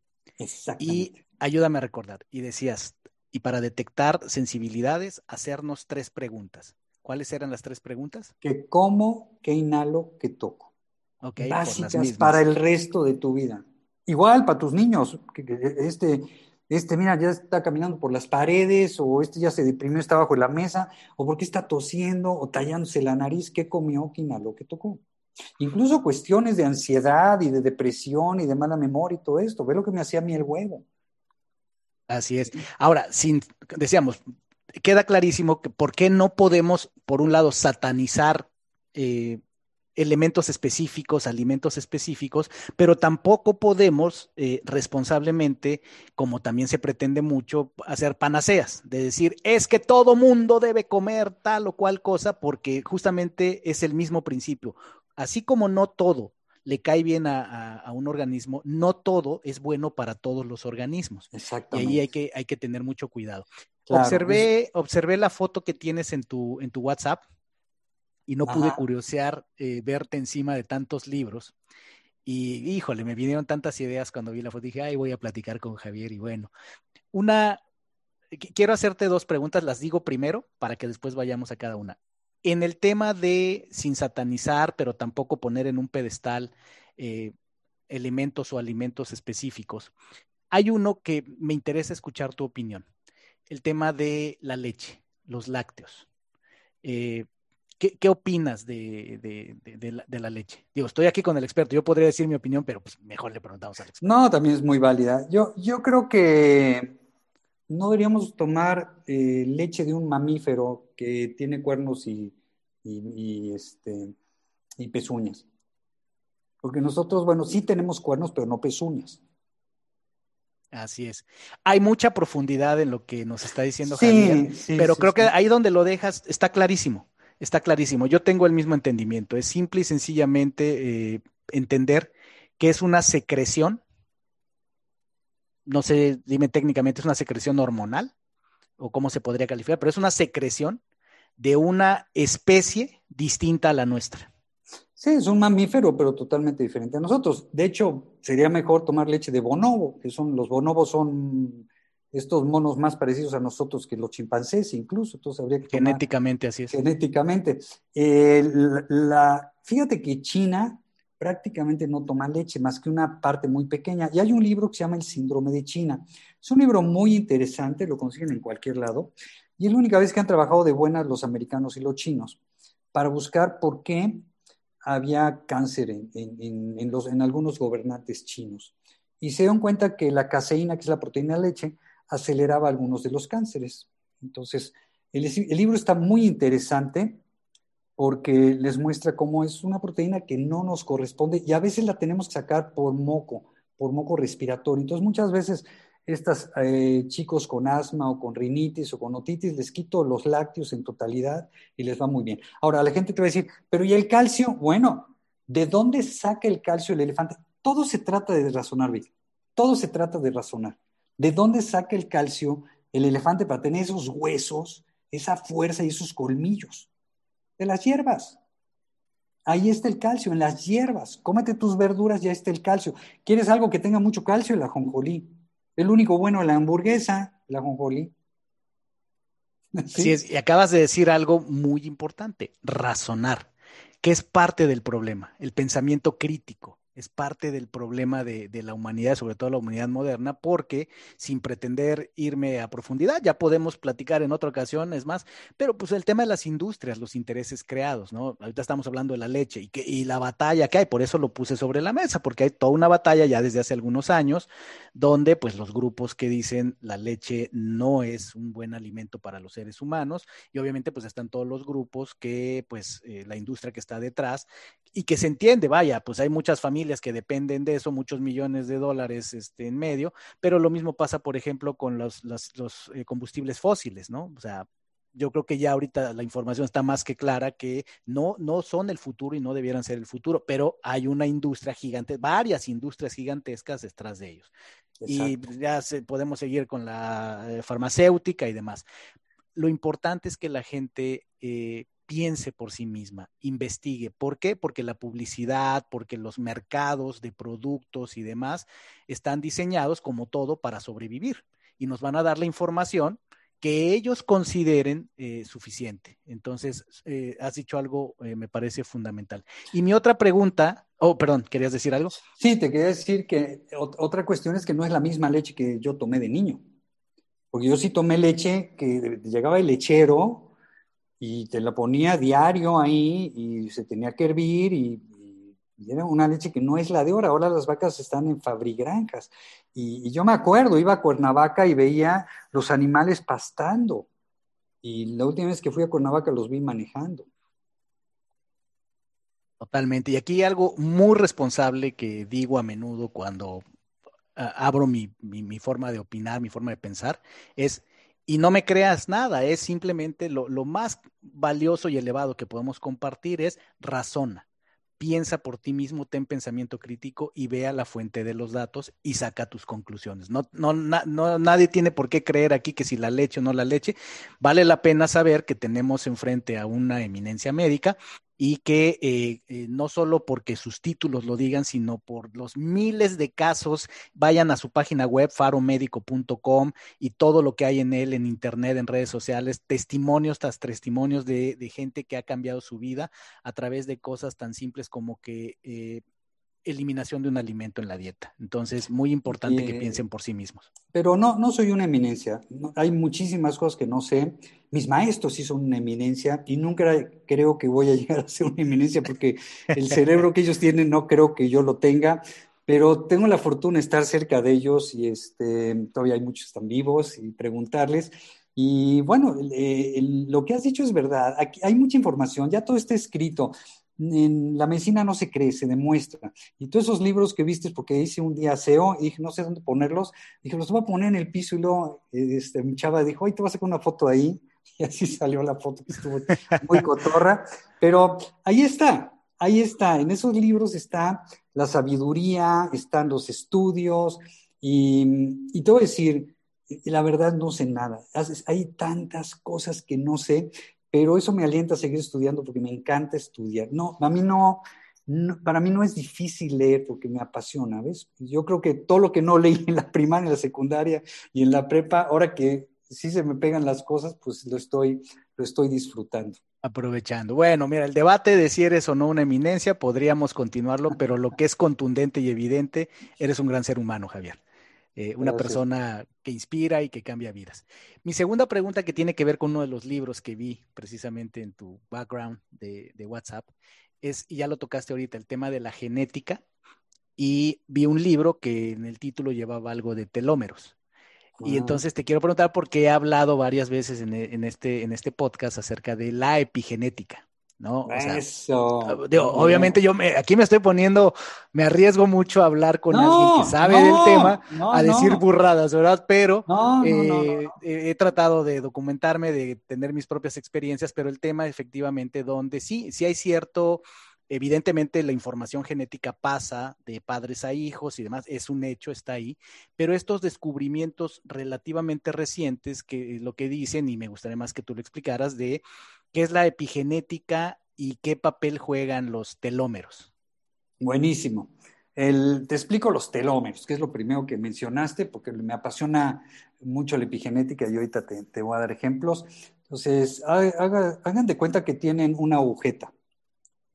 Y ayúdame a recordar, y decías, y para detectar sensibilidades, hacernos tres preguntas. ¿Cuáles eran las tres preguntas? ¿Qué como, qué inhalo, qué toco. Básicas para el resto de tu vida. Igual para tus niños, este, este, mira, ya está caminando por las paredes, o este ya se deprimió, está bajo la mesa, o porque está tosiendo, o tallándose la nariz, ¿qué comió, qué inhaló, qué tocó? Incluso cuestiones de ansiedad y de depresión y de mala memoria y todo esto. Ve lo que me hacía a mí el huevo. Así es. Ahora, sin, decíamos, queda clarísimo que por qué no podemos, por un lado, satanizar eh, elementos específicos, alimentos específicos, pero tampoco podemos eh, responsablemente, como también se pretende mucho, hacer panaceas, de decir, es que todo mundo debe comer tal o cual cosa, porque justamente es el mismo principio. Así como no todo le cae bien a, un organismo, no todo es bueno para todos los organismos. Exactamente. Y ahí hay que, hay que tener mucho cuidado. observé, observé la foto que tienes en tu, en tu WhatsApp y no pude curiosear, eh, verte encima de tantos libros. Y híjole, me vinieron tantas ideas cuando vi la foto. Dije, ay, voy a platicar con Javier. Y bueno, una, quiero hacerte dos preguntas, las digo primero para que después vayamos a cada una. En el tema de, sin satanizar, pero tampoco poner en un pedestal eh, elementos o alimentos específicos, hay uno que me interesa escuchar tu opinión. El tema de la leche, los lácteos. Eh, ¿Qué, opinas de, la, leche? Digo, estoy aquí con el experto, yo podría decir mi opinión, pero pues mejor le preguntamos al experto. No, también es muy válida. Yo, yo creo que no deberíamos tomar eh, leche de un mamífero que tiene cuernos y, este, y pezuñas. Porque nosotros, bueno, sí tenemos cuernos, pero no pezuñas. Así es. Hay mucha profundidad en lo que nos está diciendo Javier, pero creo que ahí donde lo dejas está clarísimo está clarísimo. Yo tengo el mismo entendimiento. Es simple y sencillamente eh, entender que es una secreción. No sé, dime técnicamente, ¿es una secreción hormonal? ¿O cómo se podría calificar? Pero es una secreción de una especie distinta a la nuestra. Sí, es un mamífero, pero totalmente diferente a nosotros. De hecho, sería mejor tomar leche de bonobo, que son los bonobos son estos monos más parecidos a nosotros que los chimpancés incluso, entonces habría que Genéticamente, así es. Genéticamente. la, fíjate que China prácticamente no toma leche más que una parte muy pequeña. Y hay un libro que se llama El síndrome de China. Es un libro muy interesante, lo consiguen en cualquier lado, y es la única vez que han trabajado de buenas los americanos y los chinos para buscar por qué había cáncer en, los, en algunos gobernantes chinos. Y se dieron cuenta que la caseína, que es la proteína de leche, aceleraba algunos de los cánceres. Entonces, el, libro está muy interesante porque les muestra cómo es una proteína que no nos corresponde y a veces la tenemos que sacar por moco, por moco respiratorio. Entonces, muchas veces estos eh, chicos con asma o con rinitis o con otitis, les quito los lácteos en totalidad y les va muy bien. Ahora, la gente te va a decir, pero ¿y el calcio? Bueno, ¿de dónde saca el calcio el elefante? Todo se trata de razonar, Vic. Todo se trata de razonar. ¿De dónde saca el calcio el elefante para tener esos huesos, esa fuerza y esos colmillos? De las hierbas. Ahí está el calcio, en las hierbas. Cómete tus verduras, ya está el calcio. ¿Quieres algo que tenga mucho calcio? El ajonjolí. El único bueno la hamburguesa, el ajonjolí. ¿Sí? y acabas de decir algo muy importante, razonar, que es parte del problema, el pensamiento crítico es parte del problema de, la humanidad, sobre todo la humanidad moderna, porque sin pretender irme a profundidad, ya podemos platicar en otra ocasión, es más, pero pues el tema de las industrias, los intereses creados, ¿no? Ahorita estamos hablando de la leche y, que, y la batalla que hay, por eso lo puse sobre la mesa, porque hay toda una batalla ya desde hace algunos años, donde pues los grupos que dicen la leche no es un buen alimento para los seres humanos, y obviamente pues están todos los grupos que pues eh, la industria que está detrás, y que se entiende, vaya, pues hay muchas familias que dependen de eso, muchos millones de dólares este, en medio, pero lo mismo pasa, por ejemplo, con los, los, eh, combustibles fósiles, ¿no? O sea, yo creo que ya ahorita la información está más que clara que no, no son el futuro y no debieran ser el futuro, pero hay una industria gigante, varias industrias gigantescas detrás de ellos. Y ya podemos seguir con la eh, farmacéutica y demás. Lo importante es que la gente eh, piense por sí misma, investigue. ¿Por qué? Porque la publicidad, porque los mercados de productos y demás están diseñados como todo para sobrevivir y nos van a dar la información que ellos consideren eh, suficiente. Entonces, eh, has dicho algo, eh, me parece fundamental. Y mi otra pregunta, oh, perdón, ¿querías decir algo? Sí, te quería decir que otra cuestión es que no es la misma leche que yo tomé de niño. Porque yo sí tomé leche que llegaba el lechero y te la ponía diario ahí y se tenía que hervir y, era una leche que no es la de ahora. Ahora las vacas están en fabrigranjas. Y, yo me acuerdo, iba a Cuernavaca y veía los animales pastando. Y la última vez que fui a Cuernavaca los vi manejando. Totalmente. Y aquí algo muy responsable que digo a menudo cuando ah, abro mi, mi, forma de opinar, mi forma de pensar, es, y no me creas nada, es simplemente lo, más valioso y elevado que podemos compartir es razona piensa por ti mismo, ten pensamiento crítico y vea la fuente de los datos y saca tus conclusiones. No, no, no, nadie tiene por qué creer aquí que si la leche o no la leche, vale la pena saber que tenemos enfrente a una eminencia médica y que eh, eh, no solo porque sus títulos lo digan, sino por los miles de casos, vayan a su página web faromedico.com y todo lo que hay en él, en internet, en redes sociales, testimonios tras testimonios de, gente que ha cambiado su vida a través de cosas tan simples como que eh, eliminación de un alimento en la dieta. Entonces, muy importante que piensen por sí mismos. Pero no, no soy una eminencia. hay muchísimas cosas que no sé. Mis maestros sí son una eminencia y nunca creo que voy a llegar a ser una eminencia porque el cerebro que ellos tienen no creo que yo lo tenga. Pero tengo la fortuna de estar cerca de ellos y este, todavía hay muchos están vivos y preguntarles. Y bueno, lo que has dicho es verdad. Aquí hay mucha información, ya todo está escrito en la medicina no se cree, se demuestra. Y todos esos libros que viste, porque hice un día SEO y dije, no sé dónde ponerlos, dije, los voy a poner en el piso y luego este, mi chava dijo, ay, te vas a sacar una foto ahí. Y así salió la foto, que estuvo muy cotorra. Pero ahí está, ahí está. En esos libros está la sabiduría, están los estudios. Y, y te voy a decir, la verdad no sé nada. Hay tantas cosas que no sé pero eso me alienta a seguir estudiando porque me encanta estudiar. No, a mí no, para mí no es difícil leer porque me apasiona, ¿ves? Yo creo que todo lo que no leí en la primaria, en la secundaria y en la prepa, ahora que sí se me pegan las cosas, pues lo estoy, lo estoy disfrutando. Aprovechando. Bueno, mira, el debate de si eres o no una eminencia, podríamos continuarlo, pero lo que es contundente y evidente, eres un gran ser humano, Javier. Eh, una persona que inspira y que cambia vidas. Mi segunda pregunta que tiene que ver con uno de los libros que vi precisamente en tu background de, WhatsApp es, y ya lo tocaste ahorita, el tema de la genética y vi un libro que en el título llevaba algo de telómeros. Y entonces te quiero preguntar porque he hablado varias veces en, en, este, en este podcast acerca de la epigenética. ¿No? Eso. Ah, obviamente yo me, aquí me estoy poniendo, me arriesgo mucho a hablar con alguien que sabe del tema, a decir burradas, ¿verdad? Pero eh, he tratado de documentarme, de tener mis propias experiencias, pero el tema efectivamente donde sí, sí hay cierto, evidentemente la información genética pasa de padres a hijos y demás, es un hecho, está ahí, pero estos descubrimientos relativamente recientes que lo que dicen, y me gustaría más que tú lo explicaras, de qué es la epigenética y qué papel juegan los telómeros. Buenísimo. te explico los telómeros, que es lo primero que mencionaste, porque me apasiona mucho la epigenética y ahorita te, voy a dar ejemplos. Entonces, hagan de cuenta que tienen una agujeta,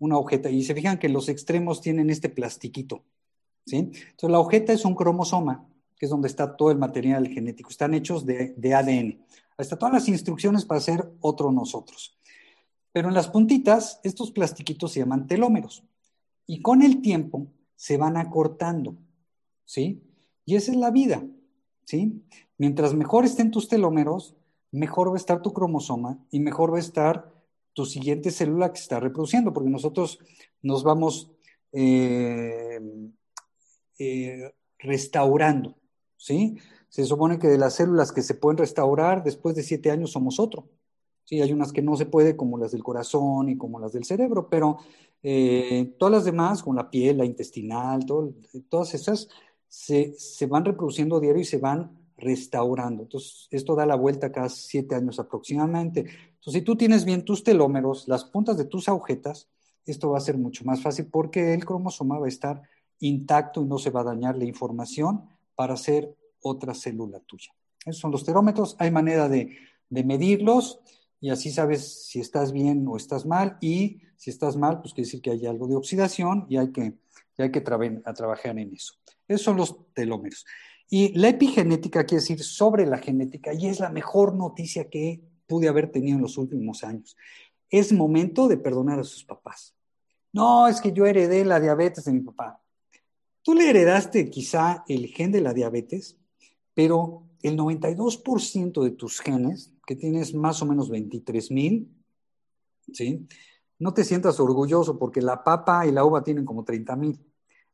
una agujeta, y se fijan que los extremos tienen este plastiquito, ¿sí? Entonces, la agujeta es un cromosoma, que es donde está todo el material genético. Están hechos de, de ADN. Hasta todas las instrucciones para ser otro nosotros. Pero en las puntitas, estos plastiquitos se llaman telómeros. Y con el tiempo se van acortando, ¿sí? Y esa es la vida, ¿sí? Mientras mejor estén tus telómeros, mejor va a estar tu cromosoma y mejor va a estar tu siguiente célula que se está reproduciendo, porque nosotros nos vamos eh, eh, restaurando, ¿sí? Se supone que de las células que se pueden restaurar, después de siete años somos otro. Sí, hay unas que no se puede, como las del corazón y como las del cerebro, pero eh, todas las demás, como la piel, la intestinal, todas esas, se, van reproduciendo diario y se van restaurando. Entonces, esto da la vuelta cada siete años aproximadamente. Entonces, si tú tienes bien tus telómeros, las puntas de tus agujetas, esto va a ser mucho más fácil porque el cromosoma va a estar intacto y no se va a dañar la información para hacer otra célula tuya. Esos son los telómetros. Hay manera de, de medirlos y así sabes si estás bien o estás mal y si estás mal, pues quiere decir que hay algo de oxidación y hay que, hay que trabajar en eso. Esos son los telómeros. Y la epigenética quiere decir sobre la genética y es la mejor noticia que pude haber tenido en los últimos años. Es momento de perdonar a sus papás. No, es que yo heredé la diabetes de mi papá. Tú le heredaste quizá el gen de la diabetes, pero el 92% de tus genes, que tienes más o menos 23 mil, ¿sí? no te sientas orgulloso porque la papa y la uva tienen como 30 mil.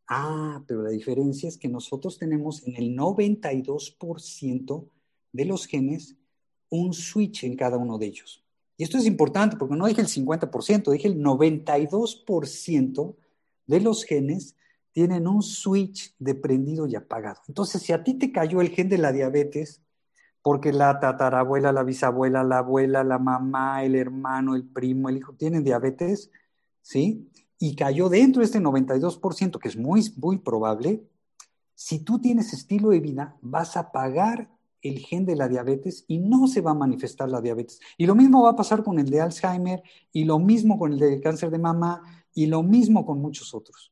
Ah, pero la diferencia es que nosotros tenemos en el 92% de los genes un switch en cada uno de ellos. Y esto es importante porque no dije el 50%, dije el 92% de los genes tienen un switch de prendido y apagado. Entonces, si a ti te cayó el gen de la diabetes, porque la tatarabuela, la bisabuela, la abuela, la mamá, el hermano, el primo, el hijo tienen diabetes, ¿sí? Y cayó dentro de este 92%, que es muy, muy probable, si tú tienes estilo de vida, vas a pagar el gen de la diabetes y no se va a manifestar la diabetes. Y lo mismo va a pasar con el de Alzheimer y lo mismo con el de cáncer de mama y lo mismo con muchos otros.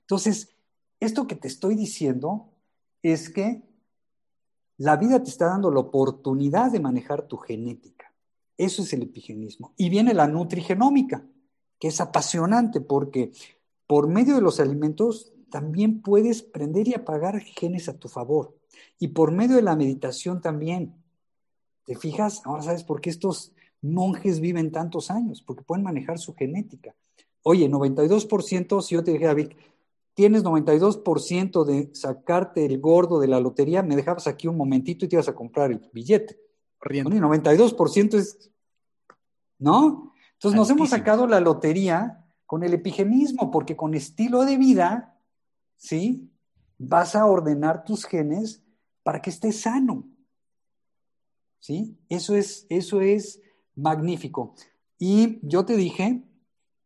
Entonces, esto que te estoy diciendo es que la vida te está dando la oportunidad de manejar tu genética. Eso es el epigenismo. Y viene la nutrigenómica, que es apasionante porque por medio de los alimentos también puedes prender y apagar genes a tu favor. Y por medio de la meditación también. ¿Te fijas? Ahora sabes por qué estos monjes viven tantos años, porque pueden manejar su genética. Oye, 92%, si yo te dije, David, tienes 92% de sacarte el gordo de la lotería, me dejabas aquí un momentito y te ibas a comprar el billete. Bueno, 92% es, ¿no? Entonces nos hemos sacado la lotería con el epigenismo, porque con estilo de vida, ¿sí? Vas a ordenar tus genes para que estés sano. ¿Sí? Eso es, eso es magnífico. Y yo te dije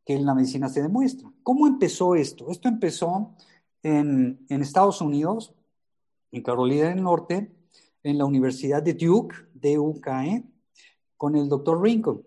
que en la medicina se demuestra. ¿Cómo empezó esto? Esto empezó en, Estados Unidos, en Carolina del Norte, en la Universidad de Duke, DUKE, con el doctor Rincon.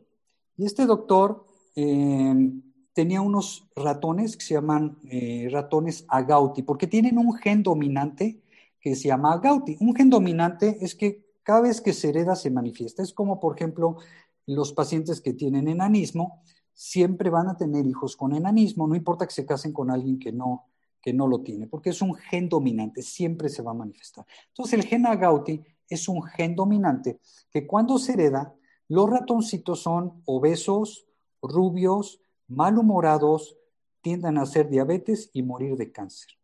Y este doctor eh, tenía unos ratones que se llaman eh, ratones agouti, porque tienen un gen dominante que se llama agouti. Un gen dominante es que cada vez que se hereda se manifiesta. Es como, por ejemplo, los pacientes que tienen enanismo, siempre van a tener hijos con enanismo, no importa que se casen con alguien que no, que no lo tiene, porque es un gen dominante, siempre se va a manifestar. Entonces, el gen agouti es un gen dominante que cuando se hereda, los ratoncitos son obesos, rubios, malhumorados, tienden a hacer diabetes y morir de cáncer.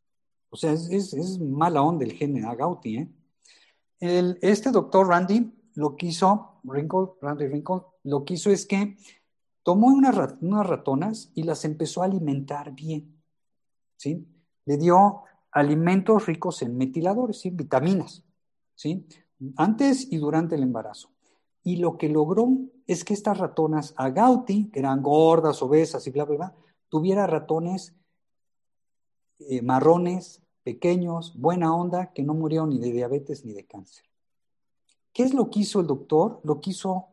O sea, es, mala onda el gen agouti. ¿eh? este doctor Randy lo que hizo, Randy Rinkle, lo que hizo es que tomó unas, ratonas y las empezó a alimentar bien. ¿sí? Le dio alimentos ricos en metiladores, ¿sí? vitaminas, ¿sí? antes y durante el embarazo. Y lo que logró es que estas ratonas agouti, que eran gordas, obesas y bla, bla, bla, tuviera ratones eh, marrones, pequeños, buena onda, que no murieron ni de diabetes ni de cáncer. ¿Qué es lo que hizo el doctor? Lo que hizo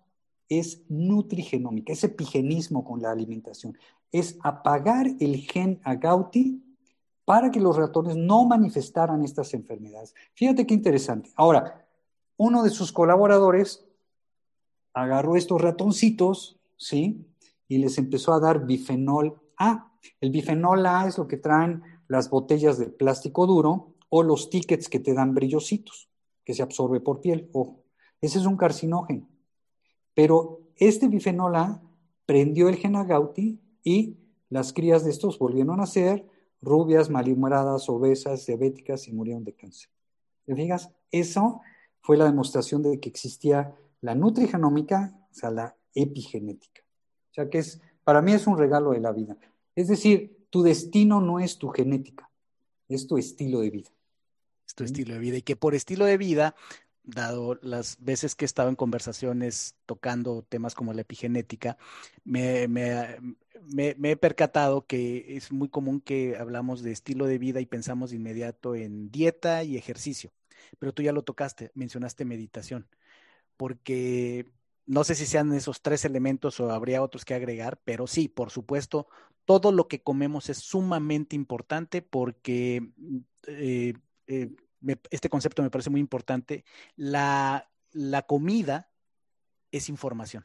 es nutrigenómica, es epigenismo con la alimentación, es apagar el gen agouti para que los ratones no manifestaran estas enfermedades. Fíjate qué interesante. Ahora, uno de sus colaboradores agarró estos ratoncitos, ¿sí? Y les empezó a dar bifenol A. El bifenol A es lo que traen las botellas de plástico duro o los tickets que te dan brillositos, que se absorbe por piel. Ojo, ese es un carcinógeno. Pero este bifenol A prendió el gen agouti y las crías de estos volvieron a ser rubias, malhumoradas, obesas, diabéticas y murieron de cáncer. ¿Te fijas? Eso fue la demostración de que existía la nutrigenómica, o sea, la epigenética. O sea, que es, para mí es un regalo de la vida. Es decir, tu destino no es tu genética, es tu estilo de vida. Es tu estilo de vida. Y que por estilo de vida dado las veces que he estado en conversaciones tocando temas como la epigenética, me, he percatado que es muy común que hablamos de estilo de vida y pensamos de inmediato en dieta y ejercicio. Pero tú ya lo tocaste, mencionaste meditación, porque no sé si sean esos tres elementos o habría otros que agregar, pero sí, por supuesto, todo lo que comemos es sumamente importante porque eh, eh, este concepto me parece muy importante, la, comida es información.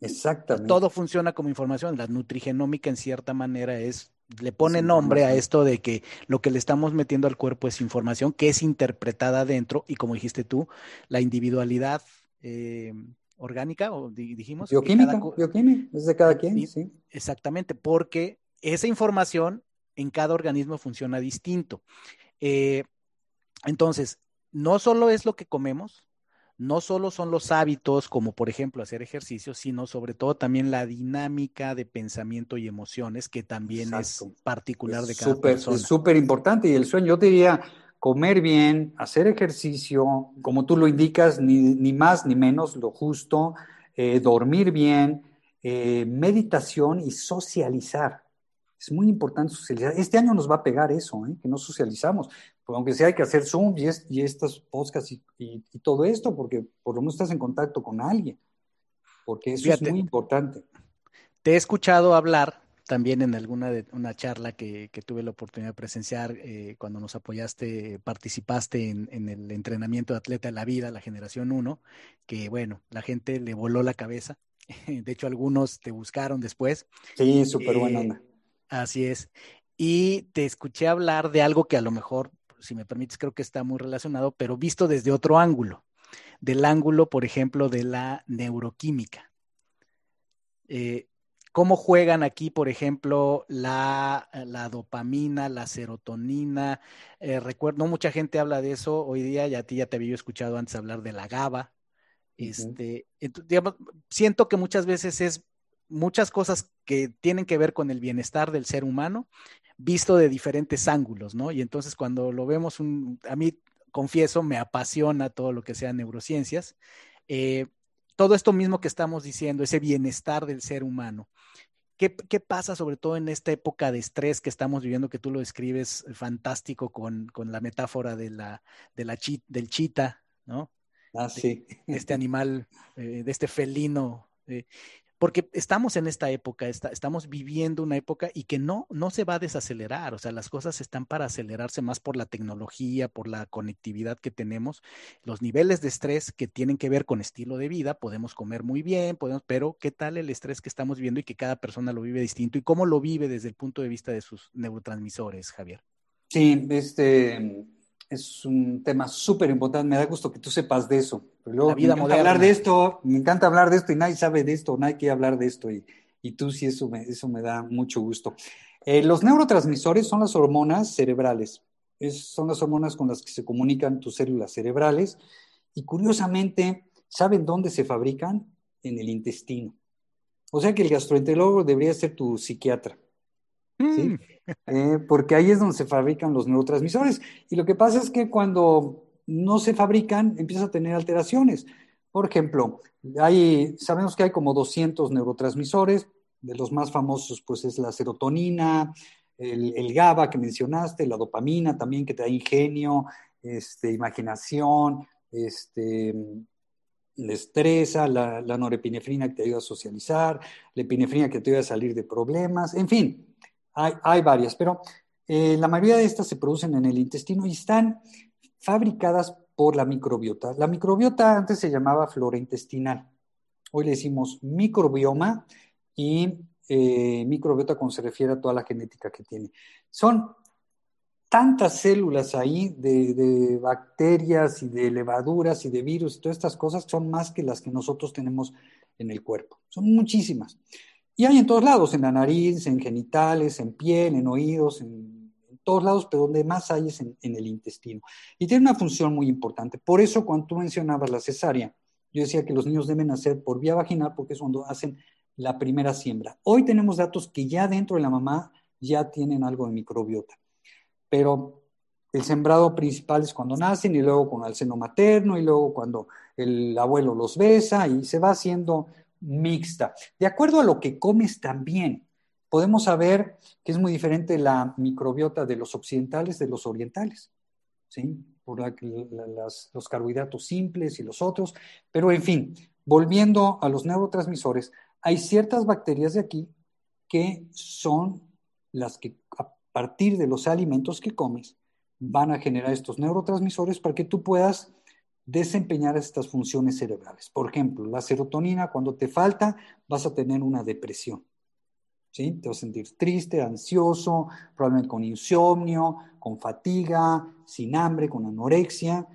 Exactamente. Todo funciona como información. La nutrigenómica en cierta manera es, le pone nombre a esto de que lo que le estamos metiendo al cuerpo es información que es interpretada dentro y como dijiste tú, la individualidad eh, orgánica, o dijimos. Bioquímica, bioquímica, es de cada quien, sí. Exactamente, porque esa información en cada organismo funciona distinto. Eh, entonces, no solo es lo que comemos, no solo son los hábitos, como por ejemplo hacer ejercicio, sino sobre todo también la dinámica de pensamiento y emociones, que también es particular de cada persona. Es súper importante. Y el sueño, yo diría, comer bien, hacer ejercicio, como tú lo indicas, ni, más ni menos, lo justo, eh, dormir bien, eh, meditación y socializar. Es muy importante socializar. Este año nos va a pegar eso, ¿eh? que no socializamos. Pues aunque sea hay que hacer Zoom y, y estas podcasts y, todo esto, porque por lo menos estás en contacto con alguien, porque eso es muy importante. Te he escuchado hablar también en alguna de, una charla que, tuve la oportunidad de presenciar eh, cuando nos apoyaste, participaste en, el entrenamiento de atleta de la vida, la generación 1, que bueno, la gente le voló la cabeza. De hecho, algunos te buscaron después. Sí, súper buena onda. Eh, así es. Y te escuché hablar de algo que a lo mejor si me permites, creo que está muy relacionado, pero visto desde otro ángulo, del ángulo, por ejemplo, de la neuroquímica. Eh, ¿Cómo juegan aquí, por ejemplo, la, dopamina, la serotonina? Eh, recuerdo, no mucha gente habla de eso hoy día, ya a ti ya te había escuchado antes hablar de la GABA. Este, siento que muchas veces es muchas cosas que tienen que ver con el bienestar del ser humano, visto de diferentes ángulos, ¿no? Y entonces cuando lo vemos, a mí, confieso, me apasiona todo lo que sea neurociencias. Eh, todo esto mismo que estamos diciendo, ese bienestar del ser humano. ¿Qué, pasa sobre todo en esta época de estrés que estamos viviendo, que tú lo describes fantástico con, la metáfora de la, de la del chita, ¿no? Ah, sí. este animal, eh, de este felino. Eh, porque estamos en esta época, estamos viviendo una época y que no, no se va a desacelerar, o sea, las cosas están para acelerarse más por la tecnología, por la conectividad que tenemos, los niveles de estrés que tienen que ver con estilo de vida, podemos comer muy bien, podemos, pero ¿qué tal el estrés que estamos viendo y que cada persona lo vive distinto y cómo lo vive desde el punto de vista de sus neurotransmisores, Javier? Sí, este, es un tema súper importante. Me da gusto que tú sepas de eso. Pero luego, me encanta hablar de esto, me encanta hablar de esto y nadie sabe de esto, nadie quiere hablar de esto y, y tú sí, eso me, eso me da mucho gusto. Eh, los neurotransmisores son las hormonas cerebrales. son las hormonas con las que se comunican tus células cerebrales y curiosamente, ¿saben dónde se fabrican? En el intestino. O sea que el gastroenterólogo debería ser tu psiquiatra. ¿Sí? Mm. Eh, porque ahí es donde se fabrican los neurotransmisores. Y lo que pasa es que cuando no se fabrican, empieza a tener alteraciones. Por ejemplo, hay, sabemos que hay como 200 neurotransmisores, de los más famosos pues es la serotonina, el, GABA que mencionaste, la dopamina también que te da ingenio, este, imaginación, este, destreza, la, la norepinefrina que te ayuda a socializar, la epinefrina que te ayuda a salir de problemas, en fin, hay, varias, pero eh, la mayoría de estas se producen en el intestino y están fabricadas por la microbiota. La microbiota antes se llamaba flora intestinal. Hoy le decimos microbioma y eh, microbiota cuando se refiere a toda la genética que tiene. Son tantas células ahí de, de, bacterias y de levaduras y de virus y todas estas cosas son más que las que nosotros tenemos en el cuerpo. Son muchísimas. Y hay en todos lados, en la nariz, en genitales, en piel, en oídos, en, todos lados, pero donde más hay es en, el intestino. Y tiene una función muy importante. Por eso cuando tú mencionabas la cesárea, yo decía que los niños deben nacer por vía vaginal porque es cuando hacen la primera siembra. Hoy tenemos datos que ya dentro de la mamá ya tienen algo de microbiota, pero el sembrado principal es cuando nacen y luego con el seno materno y luego cuando el abuelo los besa y se va haciendo mixta. De acuerdo a lo que comes también, podemos saber que es muy diferente la microbiota de los occidentales de los orientales, ¿sí? Por los carbohidratos simples y los otros. Pero en fin, volviendo a los neurotransmisores, hay ciertas bacterias de aquí que son las que a partir de los alimentos que comes van a generar estos neurotransmisores para que tú puedas desempeñar estas funciones cerebrales. Por ejemplo, la serotonina, cuando te falta, vas a tener una depresión. ¿sí? Te vas a sentir triste, ansioso, probablemente con insomnio, con fatiga, sin hambre, con anorexia.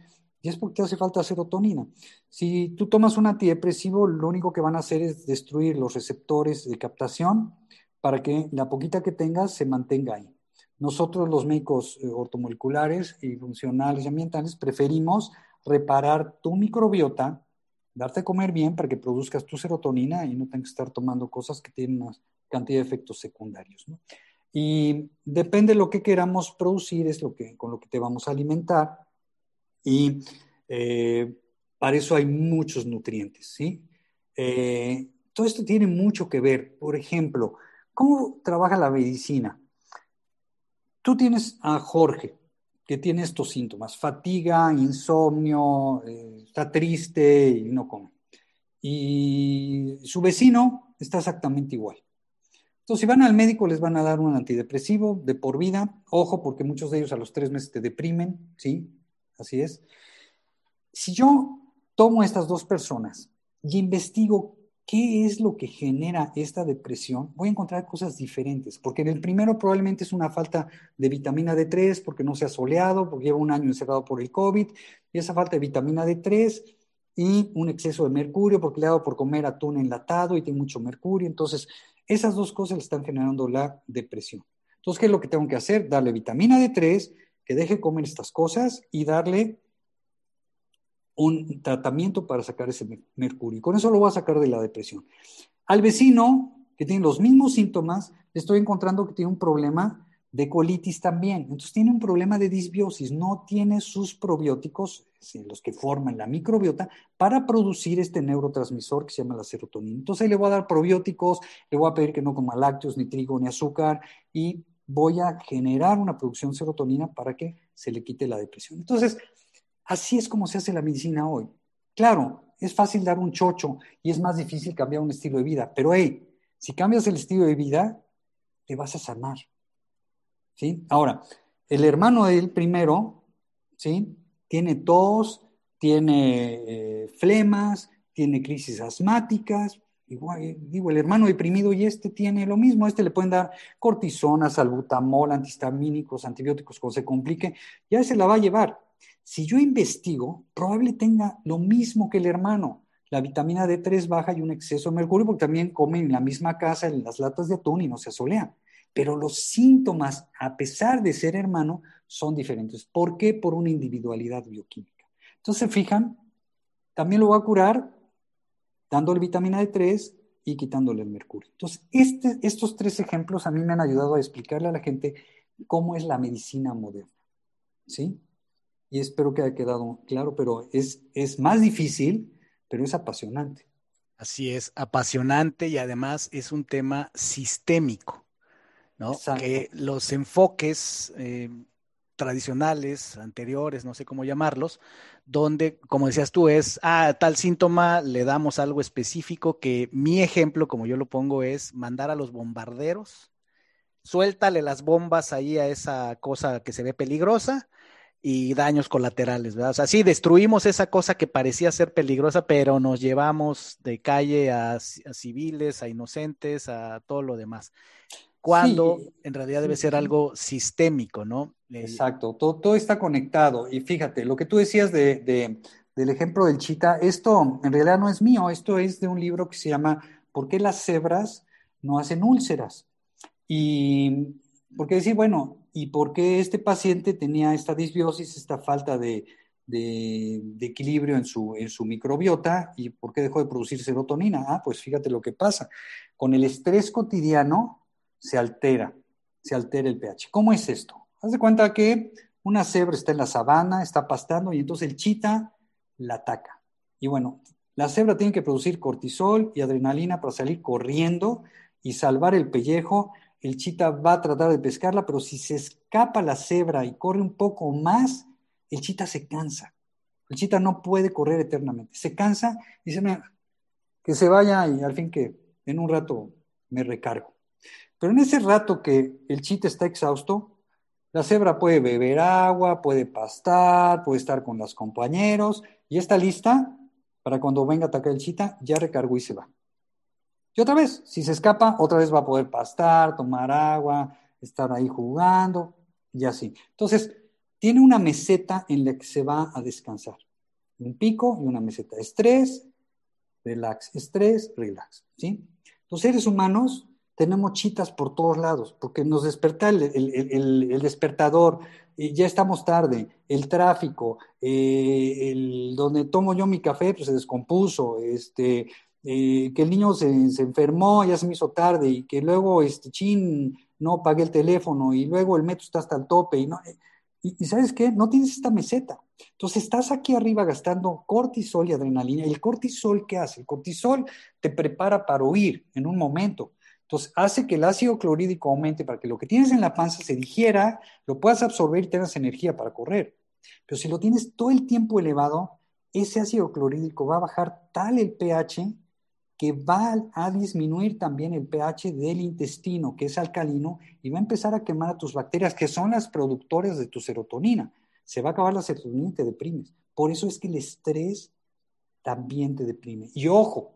Y es porque te hace falta serotonina. Si tú tomas un antidepresivo, lo único que van a hacer es destruir los receptores de captación para que la poquita que tengas se mantenga ahí. Nosotros los médicos eh, ortomoleculares y funcionales y ambientales preferimos reparar tu microbiota, darte a comer bien para que produzcas tu serotonina y no tengas que estar tomando cosas que tienen una cantidad de efectos secundarios. Y depende de lo que queramos producir, es lo que, con lo que te vamos a alimentar. Y eh, para eso hay muchos nutrientes. ¿sí? Eh, todo esto tiene mucho que ver. Por ejemplo, ¿cómo trabaja la medicina? Tú tienes a Jorge, que tiene estos síntomas, fatiga, insomnio, eh, está triste y no come. Y su vecino está exactamente igual. Entonces, si van al médico, les van a dar un antidepresivo de por vida. Ojo, porque muchos de ellos a los tres meses te deprimen, ¿sí? Así es. Si yo tomo a estas dos personas y investigo qué es lo que genera esta depresión, voy a encontrar cosas diferentes, porque en el primero probablemente es una falta de vitamina D3 porque no se ha soleado, porque lleva un año encerrado por el COVID, y esa falta de vitamina D3 y un exceso de mercurio porque le ha dado por comer atún enlatado y tiene mucho mercurio. Entonces, esas dos cosas le están generando la depresión. Entonces, ¿qué es lo que tengo que hacer? Darle vitamina D3, que deje comer estas cosas y darle un tratamiento para sacar ese mercurio. Con eso lo voy a sacar de la depresión. Al vecino, que tiene los mismos síntomas, le estoy encontrando que tiene un problema de colitis también. Entonces tiene un problema de disbiosis, no tiene sus probióticos, los que forman la microbiota, para producir este neurotransmisor que se llama la serotonina. Entonces le voy a dar probióticos, le voy a pedir que no coma lácteos, ni trigo, ni azúcar, y voy a generar una producción de serotonina para que se le quite la depresión. Entonces, Así es como se hace la medicina hoy. Claro, es fácil dar un chocho y es más difícil cambiar un estilo de vida, pero hey, si cambias el estilo de vida, te vas a sanar. ¿Sí? Ahora, el hermano del primero, ¿sí? Tiene tos, tiene eh, flemas, tiene crisis asmáticas, igual, digo, el hermano deprimido y este tiene lo mismo, este le pueden dar cortisona, salbutamol, antihistamínicos, antibióticos, cuando se complique, ya se la va a llevar. Si yo investigo, probable tenga lo mismo que el hermano. La vitamina D3 baja y un exceso de mercurio porque también comen en la misma casa en las latas de atún y no se asolean. Pero los síntomas, a pesar de ser hermano, son diferentes. ¿Por qué? Por una individualidad bioquímica. Entonces, fijan, también lo va a curar dándole vitamina D3 y quitándole el mercurio. Entonces, este, estos tres ejemplos a mí me han ayudado a explicarle a la gente cómo es la medicina moderna. ¿Sí? Y espero que haya quedado claro, pero es, es más difícil, pero es apasionante. Así es, apasionante y además es un tema sistémico, ¿no? Que los enfoques eh, tradicionales, anteriores, no sé cómo llamarlos, donde, como decías tú, es, a tal síntoma le damos algo específico, que mi ejemplo, como yo lo pongo, es mandar a los bombarderos, suéltale las bombas ahí a esa cosa que se ve peligrosa, y daños colaterales, ¿verdad? O sea, sí, destruimos esa cosa que parecía ser peligrosa, pero nos llevamos de calle a, civiles, a inocentes, a todo lo demás. Cuando en realidad debe ser algo sistémico, ¿no? Exacto, todo, todo, está conectado. Y fíjate, lo que tú decías de, del ejemplo del chita, esto en realidad no es mío, esto es de un libro que se llama ¿Por qué las cebras no hacen úlceras? Y porque decir, bueno, ¿y por qué este paciente tenía esta disbiosis, esta falta de, equilibrio en su, en su microbiota y por qué dejó de producir serotonina? Ah, pues fíjate lo que pasa. Con el estrés cotidiano se altera, se altera el pH. ¿Cómo es esto? Haz de cuenta que una cebra está en la sabana, está pastando y entonces el chita la ataca. Y bueno, la cebra tiene que producir cortisol y adrenalina para salir corriendo y salvar el pellejo el chita va a tratar de pescarla, pero si se escapa la cebra y corre un poco más, el chita se cansa. El chita no puede correr eternamente. Se cansa y dice, que se vaya y al fin que en un rato me recargo. Pero en ese rato que el chita está exhausto, la cebra puede beber agua, puede pastar, puede estar con los compañeros y está lista para cuando venga a atacar el chita, ya recargó y se va. Y otra vez, si se escapa, otra vez va a poder pastar, tomar agua, estar ahí jugando y así. Entonces, tiene una meseta en la que se va a descansar. Un pico y una meseta. Estrés, relax, estrés, relax. ¿sí? Los seres humanos tenemos chitas por todos lados, porque nos desperta el, despertador, y ya estamos tarde, el tráfico, eh, el, donde tomo yo mi café pues se descompuso, este, eh, que el niño se, enfermó, ya se me hizo tarde, y que luego, este, chin, no pagué el teléfono, y luego el metro está hasta el tope, y no, y, sabes qué, no tienes esta meseta. Entonces estás aquí arriba gastando cortisol y adrenalina. ¿Y el cortisol qué hace? El cortisol te prepara para huir en un momento. Entonces hace que el ácido clorhídrico aumente para que lo que tienes en la panza se digiera, lo puedas absorber y tengas energía para correr. Pero si lo tienes todo el tiempo elevado, ese ácido clorhídrico va a bajar tal el pH que va a disminuir también el pH del intestino, que es alcalino, y va a empezar a quemar a tus bacterias, que son las productoras de tu serotonina. Se va a acabar la serotonina y te deprimes. Por eso es que el estrés también te deprime. Y ojo,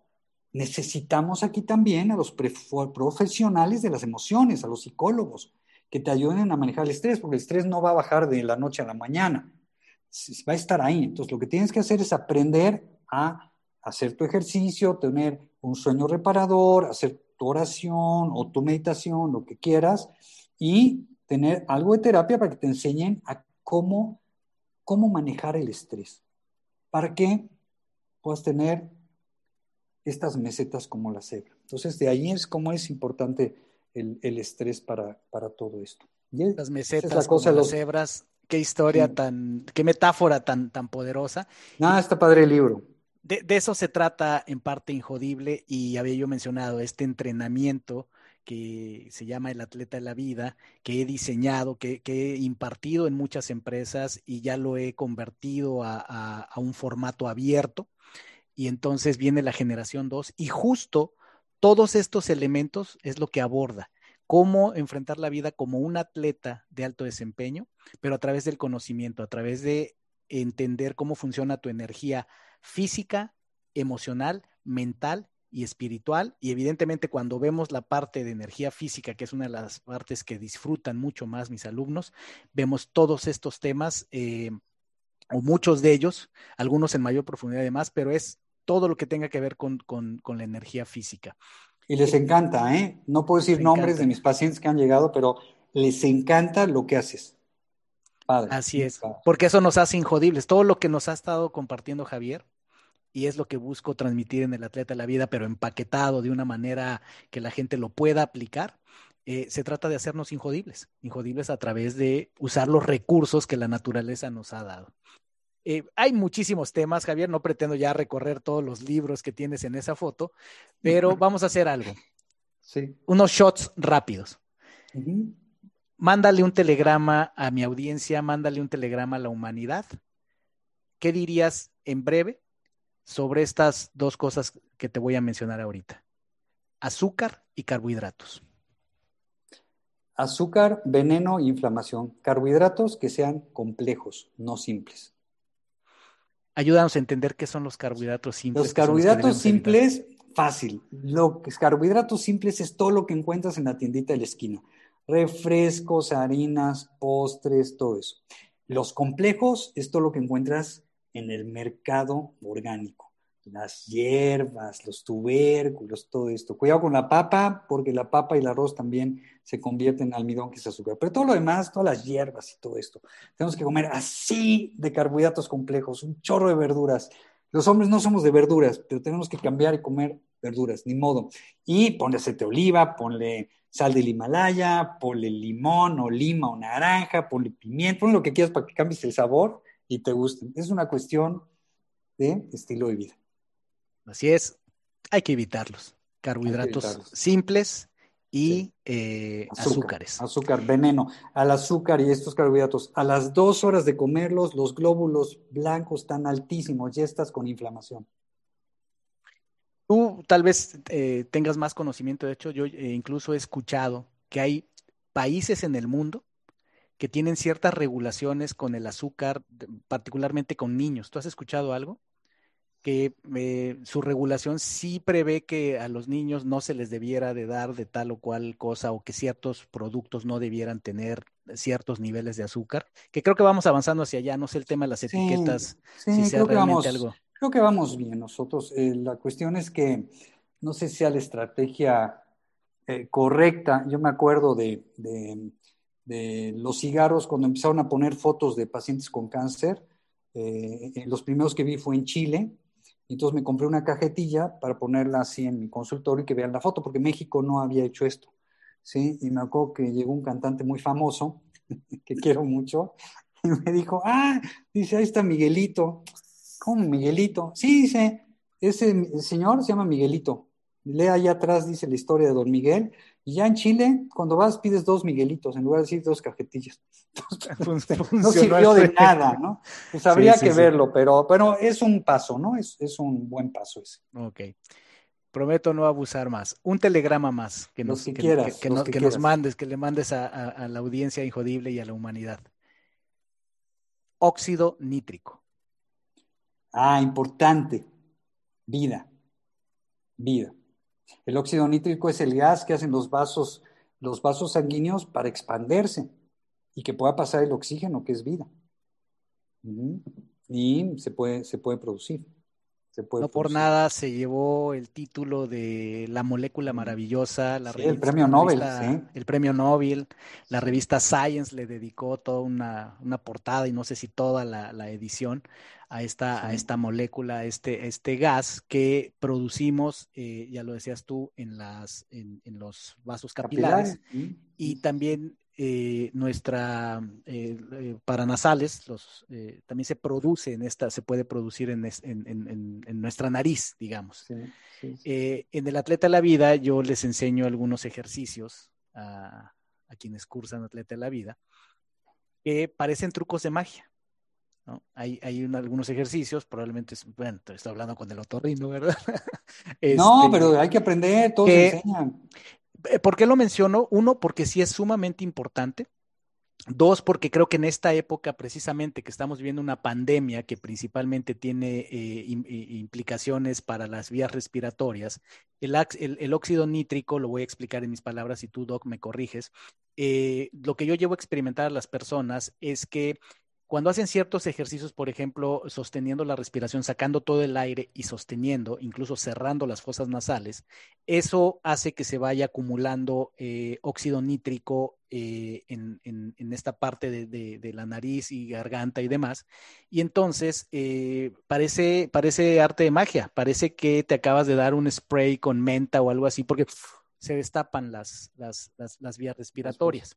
necesitamos aquí también a los profesionales de las emociones, a los psicólogos, que te ayuden a manejar el estrés, porque el estrés no va a bajar de la noche a la mañana, va a estar ahí. Entonces, lo que tienes que hacer es aprender a hacer tu ejercicio, tener un sueño reparador, hacer tu oración o tu meditación, lo que quieras, y tener algo de terapia para que te enseñen a cómo, cómo manejar el estrés, para que puedas tener estas mesetas como la cebra. Entonces, de ahí es cómo es importante el, estrés para, para, todo esto. Las mesetas como las cebras, qué historia tan, qué metáfora tan, tan poderosa. Nada, está padre el libro. De, eso se trata en parte Injodible y había yo mencionado este entrenamiento que se llama el atleta de la vida, que he diseñado, que, he impartido en muchas empresas y ya lo he convertido a, un formato abierto. Y entonces viene la generación 2 y justo todos estos elementos es lo que aborda. Cómo enfrentar la vida como un atleta de alto desempeño, pero a través del conocimiento, a través de entender cómo funciona tu energía física, emocional, mental y espiritual. Y evidentemente cuando vemos la parte de energía física, que es una de las partes que disfrutan mucho más mis alumnos, vemos todos estos temas, eh, o muchos de ellos, algunos en mayor profundidad además, pero es todo lo que tenga que ver con, la energía física. Y les encanta, ¿eh? No puedo decir nombres de mis pacientes que han llegado, pero les encanta lo que haces. Así es, porque eso nos hace injodibles. Todo lo que nos ha estado compartiendo Javier, y es lo que busco transmitir en el Atleta de la Vida, pero empaquetado de una manera que la gente lo pueda aplicar, eh, se trata de hacernos injodibles, injodibles a través de usar los recursos que la naturaleza nos ha dado. Eh, hay muchísimos temas, Javier, no pretendo ya recorrer todos los libros que tienes en esa foto, pero vamos a hacer algo. Sí. Unos shots rápidos mándale un telegrama a mi audiencia, mándale un telegrama a la humanidad. ¿Qué dirías en breve sobre estas dos cosas que te voy a mencionar ahorita? Azúcar y carbohidratos. Azúcar, veneno e inflamación. Carbohidratos que sean complejos, no simples. Ayúdanos a entender qué son los carbohidratos simples. Los carbohidratos simples, fácil. Los carbohidratos simples es todo lo que encuentras en la tiendita de la esquina refrescos, harinas, postres, todo eso. Los complejos es todo lo que encuentras en el mercado orgánico. Las hierbas, los tubérculos, todo esto. Cuidado con la papa, porque la papa y el arroz también se convierten en almidón, que es azúcar. Pero todo lo demás, todas las hierbas y todo esto. Tenemos que comer así de carbohidratos complejos, un chorro de verduras. Los hombres no somos de verduras, pero tenemos que cambiar y comer verduras, ni modo. Y ponle aceite de oliva, ponle sal del Himalaya, ponle limón o lima o naranja, ponle pimienta, ponle lo que quieras para que cambies el sabor y te guste. Es una cuestión de estilo de vida. Así es, hay que evitarlos. Carbohidratos simples y eh, azúcares. Azúcar, veneno. Al azúcar y estos carbohidratos, a las dos horas de comerlos, los glóbulos blancos están altísimos, ya estás con inflamación. Tú tal vez eh, tengas más conocimiento, de hecho yo eh, incluso he escuchado que hay países en el mundo que tienen ciertas regulaciones con el azúcar, particularmente con niños. ¿Tú has escuchado algo? que eh, su regulación sí prevé que a los niños no se les debiera de dar de tal o cual cosa o que ciertos productos no debieran tener ciertos niveles de azúcar, que creo que vamos avanzando hacia allá, no sé el tema de las etiquetas, sí, creo que vamos, Creo que vamos bien nosotros. Eh, la cuestión es que no sé si sea la estrategia eh, correcta. Yo me acuerdo de, de, los cigarros cuando empezaron a poner fotos de pacientes con cáncer. los primeros que vi fue en Chile, entonces me compré una cajetilla para ponerla así en mi consultorio y que vean la foto, porque México no había hecho esto. ¿sí? Y me acuerdo que llegó un cantante muy famoso, que quiero mucho, y me dijo, ah, dice, ahí está Miguelito. ¿Cómo Miguelito? Sí, dice, ese señor se llama Miguelito. Lee allá atrás, dice la historia de Don Miguel, y ya en Chile, cuando vas, pides dos Miguelitos en lugar de decir dos cajetillas. no sirvió de nada, ¿no? Pues habría que verlo, pero, pero es un paso, ¿no? Es, es, un buen paso ese. Ok. Prometo no abusar más. Un telegrama más que nos, que, que, nos mandes, que le mandes a, a la audiencia injodible y a la humanidad. Óxido nítrico. Ah, importante. Vida. Vida. El óxido nítrico es el gas que hacen los vasos, los vasos sanguíneos para expandirse y que pueda pasar el oxígeno, que es vida. Y se puede, se puede producir. No por nada se llevó el título de La molécula maravillosa, la el premio Nobel. El premio Nobel. La revista Science le dedicó toda una, portada y no sé si toda la edición a esta, a esta molécula, a este, este gas que producimos, eh, ya lo decías tú, en, las, en, los vasos capilares, y también eh, nuestra eh, paranasales, los, también se produce en esta, se puede producir en, en, nuestra nariz, digamos. en el atleta de la vida yo les enseño algunos ejercicios a, a quienes cursan atleta de la vida que parecen trucos de magia. Hay, hay algunos ejercicios, probablemente, bueno, estoy hablando con el otorrino, ¿verdad? no, este, pero hay que aprender, todos enseñan. Eh, ¿Por qué lo menciono? Uno, porque sí es sumamente importante. Dos, porque creo que en esta época, precisamente, que estamos viviendo una pandemia que principalmente tiene eh, implicaciones para las vías respiratorias, el, óxido nítrico, lo voy a explicar en mis palabras y tú, Doc, me corriges. Eh, lo que yo llevo a experimentar a las personas es que cuando hacen ciertos ejercicios, por ejemplo, sosteniendo la respiración, sacando todo el aire y sosteniendo, incluso cerrando las fosas nasales, eso hace que se vaya acumulando eh, óxido nítrico eh, en, esta parte de, la nariz y garganta y demás. Y entonces eh, parece, parece arte de magia, parece que te acabas de dar un spray con menta o algo así, porque se destapan las, las, las vías respiratorias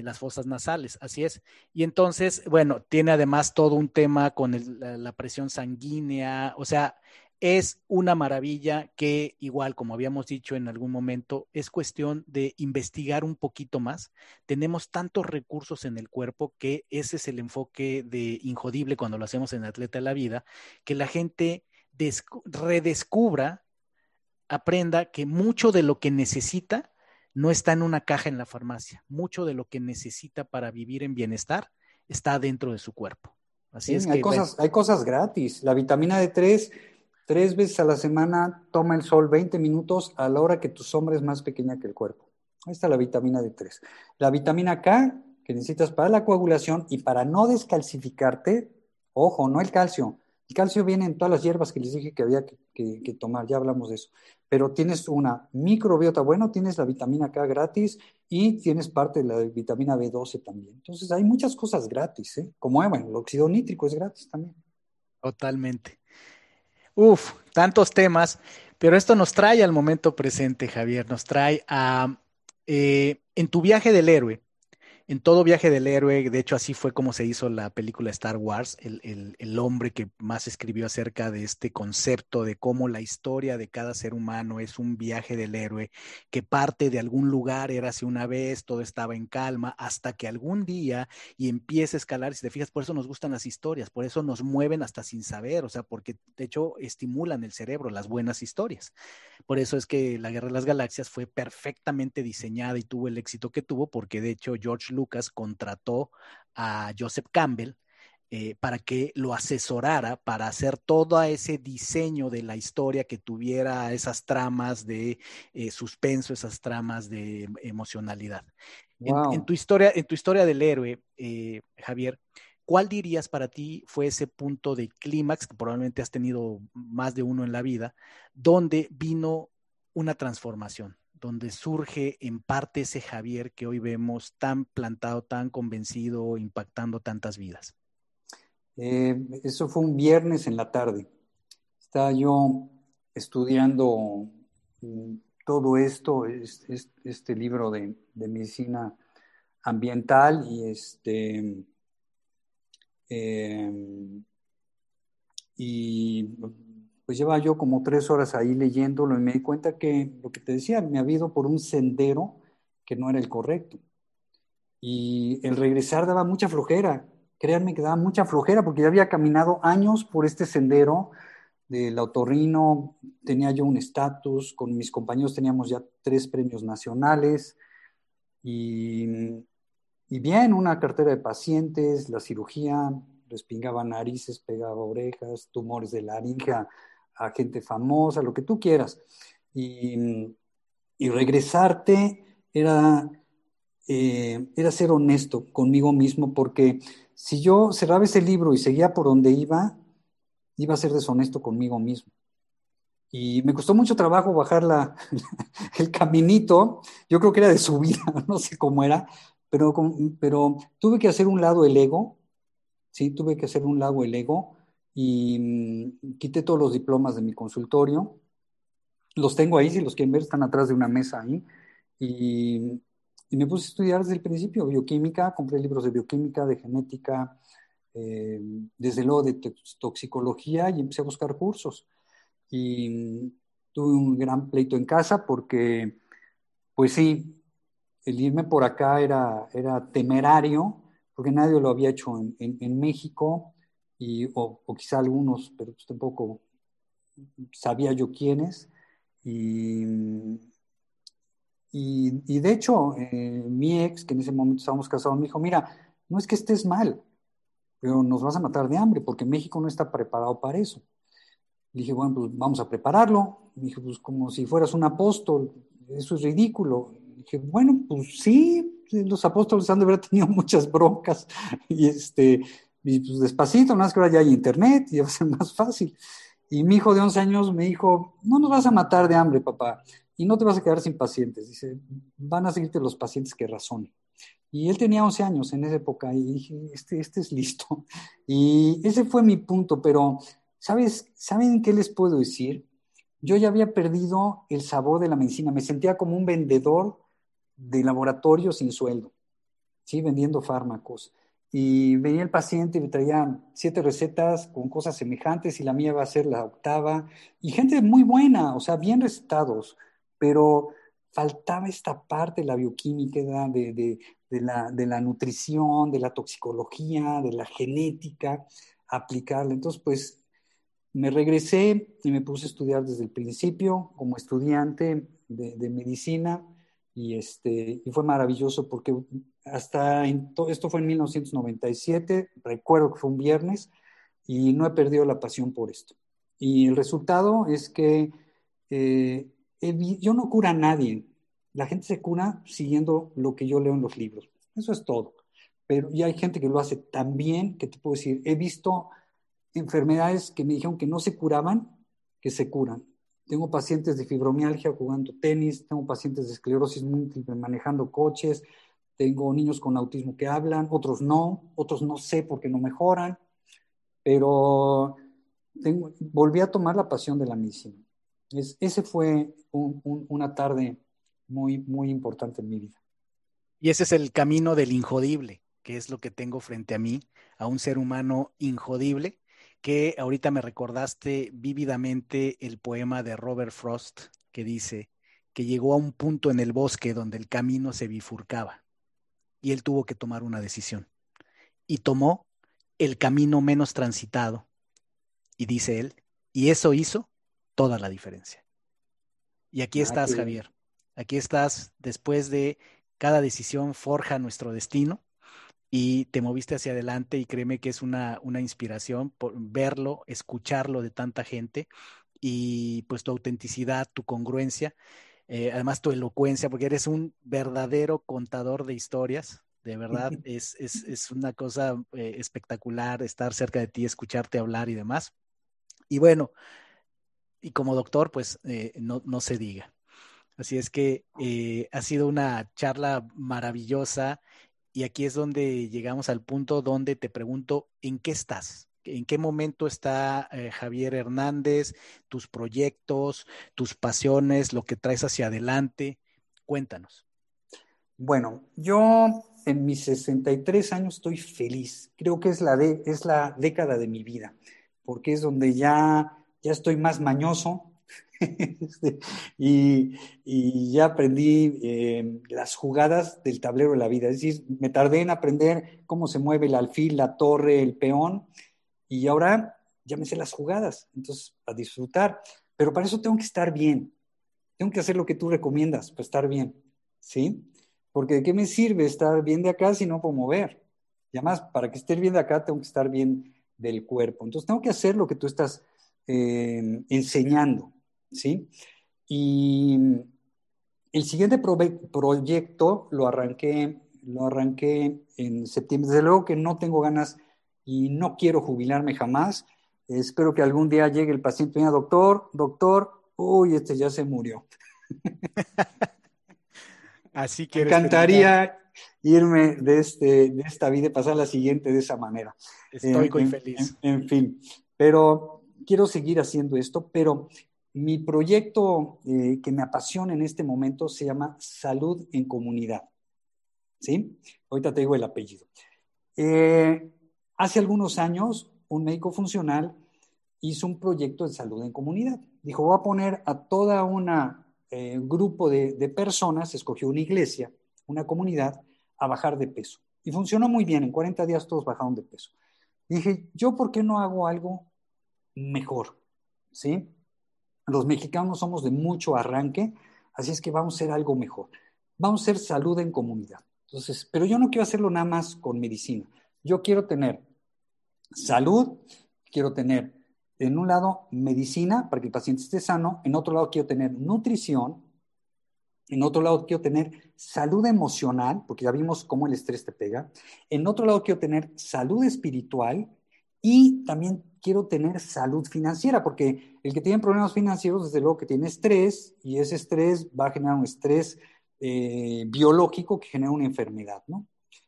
las fosas nasales, así es. Y entonces, bueno, tiene además todo un tema con la, presión sanguínea, o sea, es una maravilla que igual, como habíamos dicho en algún momento, es cuestión de investigar un poquito más. Tenemos tantos recursos en el cuerpo que ese es el enfoque de Injodible cuando lo hacemos en Atleta de la Vida, que la gente redescubra, aprenda que mucho de lo que necesita no está en una caja en la farmacia. Mucho de lo que necesita para vivir en bienestar está dentro de su cuerpo. Así es hay cosas, hay cosas gratis. La vitamina D3, tres veces a la semana, toma el sol 20 minutos a la hora que tu sombra es más pequeña que el cuerpo. Ahí está la vitamina D3. La vitamina K, que necesitas para la coagulación y para no descalcificarte, ojo, no el calcio, el calcio viene en todas las hierbas que les dije que había que, tomar, ya hablamos de eso. Pero tienes una microbiota, bueno, tienes la vitamina K gratis y tienes parte de la vitamina B12 también. Entonces hay muchas cosas gratis, ¿eh? Como, eh, bueno, el óxido nítrico es gratis también. Totalmente. Uf, tantos temas, pero esto nos trae al momento presente, Javier, nos trae a, eh, en tu viaje del héroe, en todo viaje del héroe, de hecho así fue como se hizo la película Star Wars, el, el, hombre que más escribió acerca de este concepto de cómo la historia de cada ser humano es un viaje del héroe, que parte de algún lugar, era así una vez, todo estaba en calma, hasta que algún día y empieza a escalar, si te fijas, por eso nos gustan las historias, por eso nos mueven hasta sin saber, o sea, porque de hecho estimulan el cerebro, las buenas historias. Por eso es que la Guerra de las Galaxias fue perfectamente diseñada y tuvo el éxito que tuvo, porque de hecho George Lucas contrató a Joseph Campbell eh, para que lo asesorara para hacer todo ese diseño de la historia que tuviera esas tramas de eh, suspenso, esas tramas de emocionalidad. En, tu historia, en tu historia del héroe, eh, Javier, ¿cuál dirías para ti fue ese punto de clímax, que probablemente has tenido más de uno en la vida, donde vino una transformación? Donde surge en parte ese Javier que hoy vemos tan plantado, tan convencido, impactando tantas vidas? Eh, eso fue un viernes en la tarde. Estaba yo estudiando mm, todo esto, este, libro de, medicina ambiental y este em, y pues llevaba yo como tres horas ahí leyéndolo y me di cuenta que lo que te decía, me había ido por un sendero que no era el correcto. Y el regresar daba mucha flojera créanme que daba mucha flojera porque ya había caminado años por este sendero del autorrino, tenía yo un estatus, con mis compañeros teníamos ya tres premios nacionales y, y bien, una cartera de pacientes, la cirugía, respingaba narices, pegaba orejas, tumores de laringe a, gente famosa, lo que tú quieras. Y, y regresarte era, eh, era ser honesto conmigo mismo porque si yo cerraba ese libro y seguía por donde iba, iba a ser deshonesto conmigo mismo. Y me costó mucho trabajo bajar la, el caminito, yo creo que era de subida, no sé cómo era, pero, pero tuve que hacer un lado el ego, sí, tuve que hacer un lado el ego y mm, quité todos los diplomas de mi consultorio. Los tengo ahí, si los quieren ver, están atrás de una mesa ahí. Y me puse a estudiar desde el principio bioquímica, compré libros de bioquímica, de genética, eh, desde luego de toxicología y empecé a buscar cursos. Y tuve un gran pleito en casa porque, pues sí, el irme por acá era, era temerario, porque nadie lo había hecho en, en, México, y, o, o, quizá algunos, pero pues tampoco sabía yo quiénes. Y y, de hecho, eh, mi ex, que en ese momento estábamos casados, me dijo, mira, no es que estés mal, pero nos vas a matar de hambre porque México no está preparado para eso. Dije, bueno, pues vamos a prepararlo. Me dijo, pues como si fueras un apóstol, eso es ridículo. Dije, bueno, pues sí, los apóstoles han de haber tenido muchas broncas. Y este, y pues despacito, más que ahora ya hay internet y va a ser más fácil. Y mi hijo de 11 años me dijo, no nos vas a matar de hambre, papá y no te vas a quedar sin pacientes. Dice, van a seguirte los pacientes que razonen. Y él tenía 11 años en esa época y dije, este, este es listo. Y ese fue mi punto, pero ¿sabes, ¿saben qué les puedo decir? Yo ya había perdido el sabor de la medicina, me sentía como un vendedor de laboratorio sin sueldo, ¿sí? vendiendo fármacos. Y venía el paciente y me traía siete recetas con cosas semejantes y la mía va a ser la octava. Y gente muy buena, o sea, bien recetados pero faltaba esta parte de la bioquímica, de, la, nutrición, de la toxicología, de la genética, aplicarla. Entonces, pues me regresé y me puse a estudiar desde el principio como estudiante de, medicina y, este, y fue maravilloso porque hasta esto fue en 1997, recuerdo que fue un viernes y no he perdido la pasión por esto. Y el resultado es que eh, yo no cura a nadie. La gente se cura siguiendo lo que yo leo en los libros. Eso es todo. Pero ya hay gente que lo hace tan bien que te puedo decir, he visto enfermedades que me dijeron que no se curaban, que se curan. Tengo pacientes de fibromialgia jugando tenis, tengo pacientes de esclerosis múltiple manejando coches, tengo niños con autismo que hablan, otros no, otros no sé por qué no mejoran, pero volví a tomar la pasión de la medicina ese fue una tarde muy, muy importante en mi vida. Y ese es el camino del injodible, que es lo que tengo frente a mí, a un ser humano injodible, que ahorita me recordaste vívidamente el poema de Robert Frost, que dice que llegó a un punto en el bosque donde el camino se bifurcaba y él tuvo que tomar una decisión. Y tomó el camino menos transitado. Y dice él, y eso hizo toda la diferencia. Y aquí estás, Javier. Aquí estás después de cada decisión forja nuestro destino. y te moviste hacia adelante y créeme que es una, una inspiración por verlo, escucharlo de tanta gente y pues tu autenticidad, tu congruencia, eh, además tu elocuencia, porque eres un verdadero contador de historias, de verdad, es, es, es una cosa eh, espectacular estar cerca de ti, escucharte hablar y demás. Y bueno, y como doctor, pues eh, no, no, se diga. Así es que eh, ha sido una charla maravillosa y aquí es donde llegamos al punto donde te pregunto, ¿en qué estás? ¿En qué momento está eh, Javier Hernández, tus proyectos, tus pasiones, lo que traes hacia adelante? Cuéntanos. Bueno, yo en mis 63 años estoy feliz. Creo que es la, de, es la década de mi vida, porque es donde ya, ya estoy más mañoso, este, y, y, ya aprendí eh, las jugadas del tablero de la vida. Es decir, me tardé en aprender cómo se mueve el alfil, la torre, el peón, y ahora ya me sé las jugadas. Entonces, a disfrutar. Pero para eso tengo que estar bien. Tengo que hacer lo que tú recomiendas, para estar bien. ¿Sí? Porque ¿de qué me sirve estar bien de acá si no puedo mover? Y además, para que esté bien de acá, tengo que estar bien del cuerpo. Entonces, tengo que hacer lo que tú estás eh, enseñando, ¿sí? Y el siguiente proyecto lo arranqué, lo arranqué en septiembre. Desde luego que no tengo ganas y no quiero jubilarme jamás. Espero que algún día llegue el paciente y diga, doctor, doctor, uy, este ya se murió. Así que. Me encantaría irme de, este, de esta vida y pasar la siguiente de esa manera. Estoy muy feliz. En, fin, pero quiero seguir haciendo esto, pero mi proyecto eh, que me apasiona en este momento se llama Salud en Comunidad. ¿Sí? Ahorita te digo el apellido. Eh, hace algunos años, un médico funcional hizo un proyecto de salud en comunidad. Dijo, voy a poner a toda una eh, grupo de, personas, escogió una iglesia, una comunidad, a bajar de peso. Y funcionó muy bien, en 40 días todos bajaron de peso. dije, ¿yo por qué no hago algo mejor? ¿Sí? Los mexicanos somos de mucho arranque, así es que vamos a hacer algo mejor. Vamos a hacer salud en comunidad. Entonces, pero yo no quiero hacerlo nada más con medicina. Yo quiero tener salud, quiero tener en un lado medicina para que el paciente esté sano, en otro lado quiero tener nutrición, en otro lado quiero tener salud emocional, porque ya vimos cómo el estrés te pega, en otro lado quiero tener salud espiritual y también quiero tener salud financiera, porque el que tiene problemas financieros, desde luego que tiene estrés y ese estrés va a generar un estrés eh, biológico que genera una enfermedad, ¿no?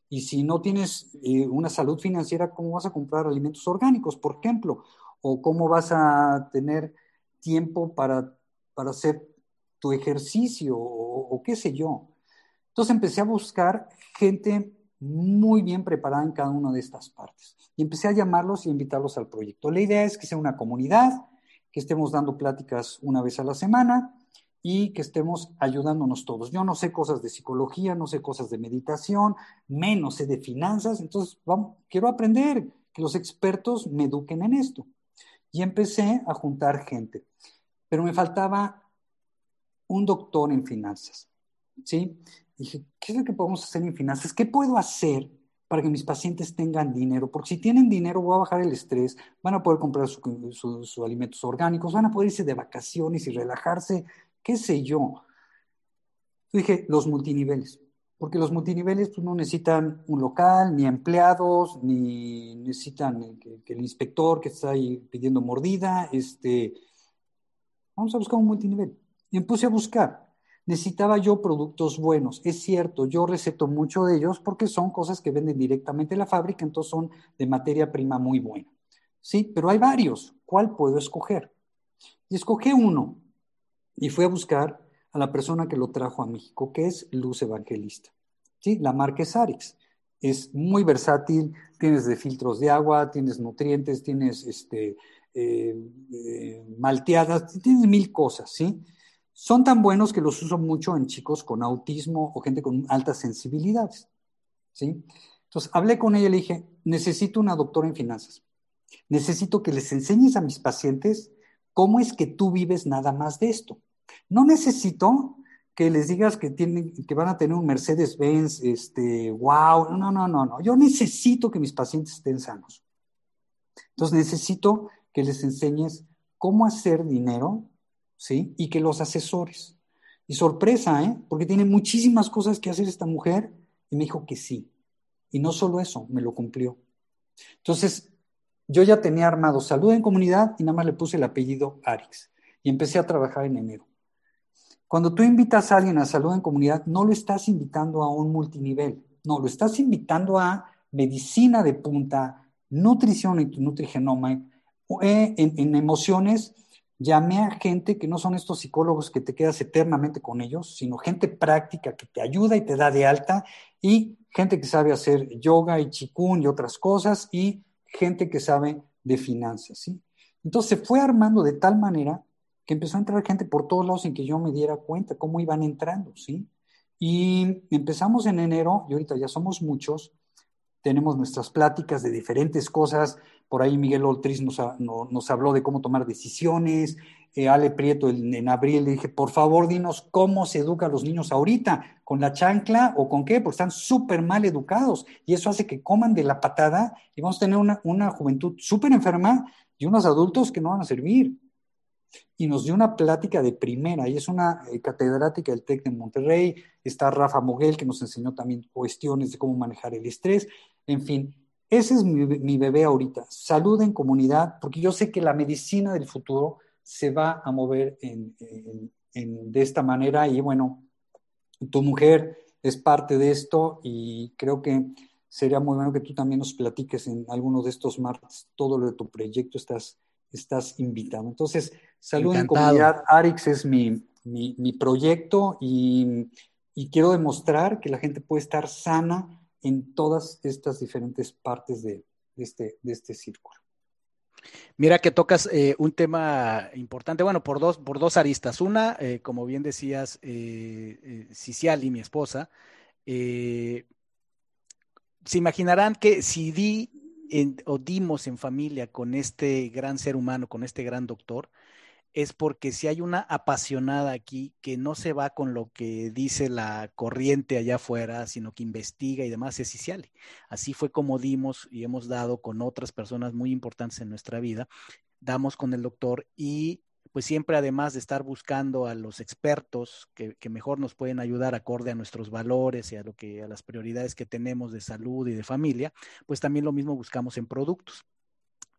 Y si no tienes eh, una salud financiera, ¿cómo vas a comprar alimentos orgánicos, por ejemplo? o cómo vas a tener tiempo para, para hacer tu ejercicio o, qué sé yo. Entonces empecé a buscar gente muy bien preparada en cada una de estas partes y empecé a llamarlos y invitarlos al proyecto. La idea es que sea una comunidad, que estemos dando pláticas una vez a la semana y que estemos ayudándonos todos. Yo no sé cosas de psicología, no sé cosas de meditación, menos sé de finanzas, entonces vamos, quiero aprender, que los expertos me eduquen en esto. Y empecé a juntar gente, pero me faltaba un doctor en finanzas, ¿sí? dije, ¿qué es lo que podemos hacer en finanzas? ¿Qué puedo hacer para que mis pacientes tengan dinero? Porque si tienen dinero, voy a bajar el estrés, van a poder comprar sus alimentos orgánicos, van a poder irse de vacaciones y relajarse, qué sé yo. dije, los multiniveles porque los multiniveles pues, no necesitan un local, ni empleados, ni necesitan que, el inspector que está ahí pidiendo mordida, este, vamos a buscar un multinivel. Y me puse a buscar. Necesitaba yo productos buenos. Es cierto, yo receto mucho de ellos porque son cosas que venden directamente en la fábrica, entonces son de materia prima muy buena. Sí, pero hay varios. ¿Cuál puedo escoger? Y escogí uno y fui a buscar a la persona que lo trajo a México, que es Luz Evangelista. ¿Sí? La marca es Arix. Es muy versátil, tienes de filtros de agua, tienes nutrientes, tienes este, eh, eh, malteadas, tienes mil cosas, ¿sí? Son tan buenos que los uso mucho en chicos con autismo o gente con altas sensibilidades, ¿sí? Entonces, hablé con ella y le dije, necesito una doctora en finanzas. Necesito que les enseñes a mis pacientes cómo es que tú vives nada más de esto. No necesito que les digas que, tienen, que van a tener un Mercedes-Benz, este, wow, no, no, no, no. Yo necesito que mis pacientes estén sanos. Entonces necesito que les enseñes cómo hacer dinero, ¿sí? Y que los asesores. Y sorpresa, ¿eh? Porque tiene muchísimas cosas que hacer esta mujer y me dijo que sí. Y no solo eso, me lo cumplió. Entonces, yo ya tenía armado salud en comunidad y nada más le puse el apellido Arix y empecé a trabajar en enero. Cuando tú invitas a alguien a salud en comunidad, no lo estás invitando a un multinivel, no, lo estás invitando a medicina de punta, nutrición y nutrigenoma, eh, en, en emociones llamé a gente que no son estos psicólogos que te quedas eternamente con ellos, sino gente práctica que te ayuda y te da de alta, y gente que sabe hacer yoga y chikun y otras cosas, y gente que sabe de finanzas, ¿sí? Entonces se fue armando de tal manera que empezó a entrar gente por todos lados sin que yo me diera cuenta cómo iban entrando, ¿sí? Y empezamos en enero, y ahorita ya somos muchos, tenemos nuestras pláticas de diferentes cosas, por ahí Miguel Oltriz nos, nos habló de cómo tomar decisiones, eh, Ale Prieto en, abril le dije, por favor dinos cómo se educa a los niños ahorita, con la chancla o con qué, porque están súper mal educados y eso hace que coman de la patada y vamos a tener una, una juventud súper enferma y unos adultos que no van a servir. Y nos dio una plática de primera, y es una eh, catedrática del TEC de Monterrey, está Rafa Moguel, que nos enseñó también cuestiones de cómo manejar el estrés, en fin, ese es mi, bebé ahorita, salud en comunidad, porque yo sé que la medicina del futuro se va a mover de esta manera. Y bueno, tu mujer es parte de esto y creo que sería muy bueno que tú también nos platiques en alguno de estos martes todo lo de tu proyecto, estás, estás invitado. Entonces, salud en comunidad, Arix es mi, proyecto y, y quiero demostrar que la gente puede estar sana en todas estas diferentes partes de, este, de este círculo. Mira que tocas eh, un tema importante, bueno, por dos, por dos aristas. Una, eh, como bien decías, eh, y mi esposa, se imaginarán que si di o dimos en familia con este gran ser humano, con este gran doctor, es porque si hay una apasionada aquí que no se va con lo que dice la corriente allá afuera, sino que investiga y demás, es Ciciali. Así fue como dimos y hemos dado con otras personas muy importantes en nuestra vida, damos con el doctor y pues siempre además de estar buscando a los expertos que, que, mejor nos pueden ayudar acorde a nuestros valores y a lo que a las prioridades que tenemos de salud y de familia, pues también lo mismo buscamos en productos.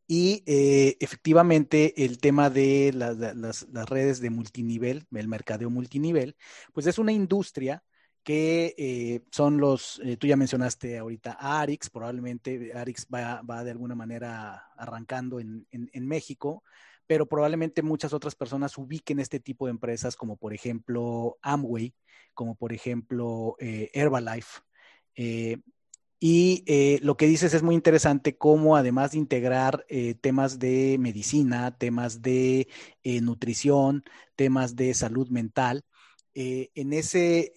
Y eh, efectivamente el tema de las, redes de multinivel, el mercadeo multinivel, pues es una industria que eh, son los, eh, tú ya mencionaste ahorita Arix, probablemente Arix va, de alguna manera arrancando en, México, pero probablemente muchas otras personas ubiquen este tipo de empresas como por ejemplo Amway, como por ejemplo Herbalife, y eh, lo que dices es muy interesante, cómo además de integrar eh, temas de medicina, temas de eh, nutrición, temas de salud mental, en ese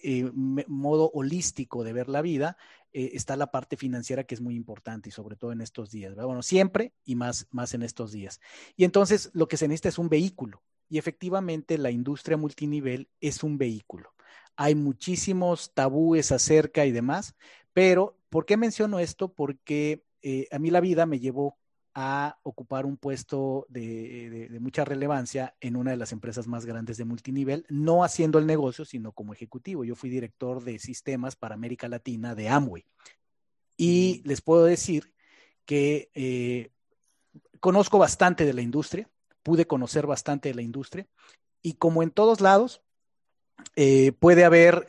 modo holístico de ver la vida, está la parte financiera que es muy importante y sobre todo en estos días. Bueno, siempre y más, más en estos días. Y entonces lo que se necesita es un vehículo. Y efectivamente la industria multinivel es un vehículo. Hay muchísimos tabúes acerca y demás, pero ¿Por qué menciono esto? Porque eh, a mí la vida me llevó a ocupar un puesto de, mucha relevancia en una de las empresas más grandes de multinivel, no haciendo el negocio, sino como ejecutivo. Yo fui director de sistemas para América Latina de Amway. Y les puedo decir que eh, conozco bastante de la industria, pude conocer bastante de la industria, y como en todos lados, eh, puede haber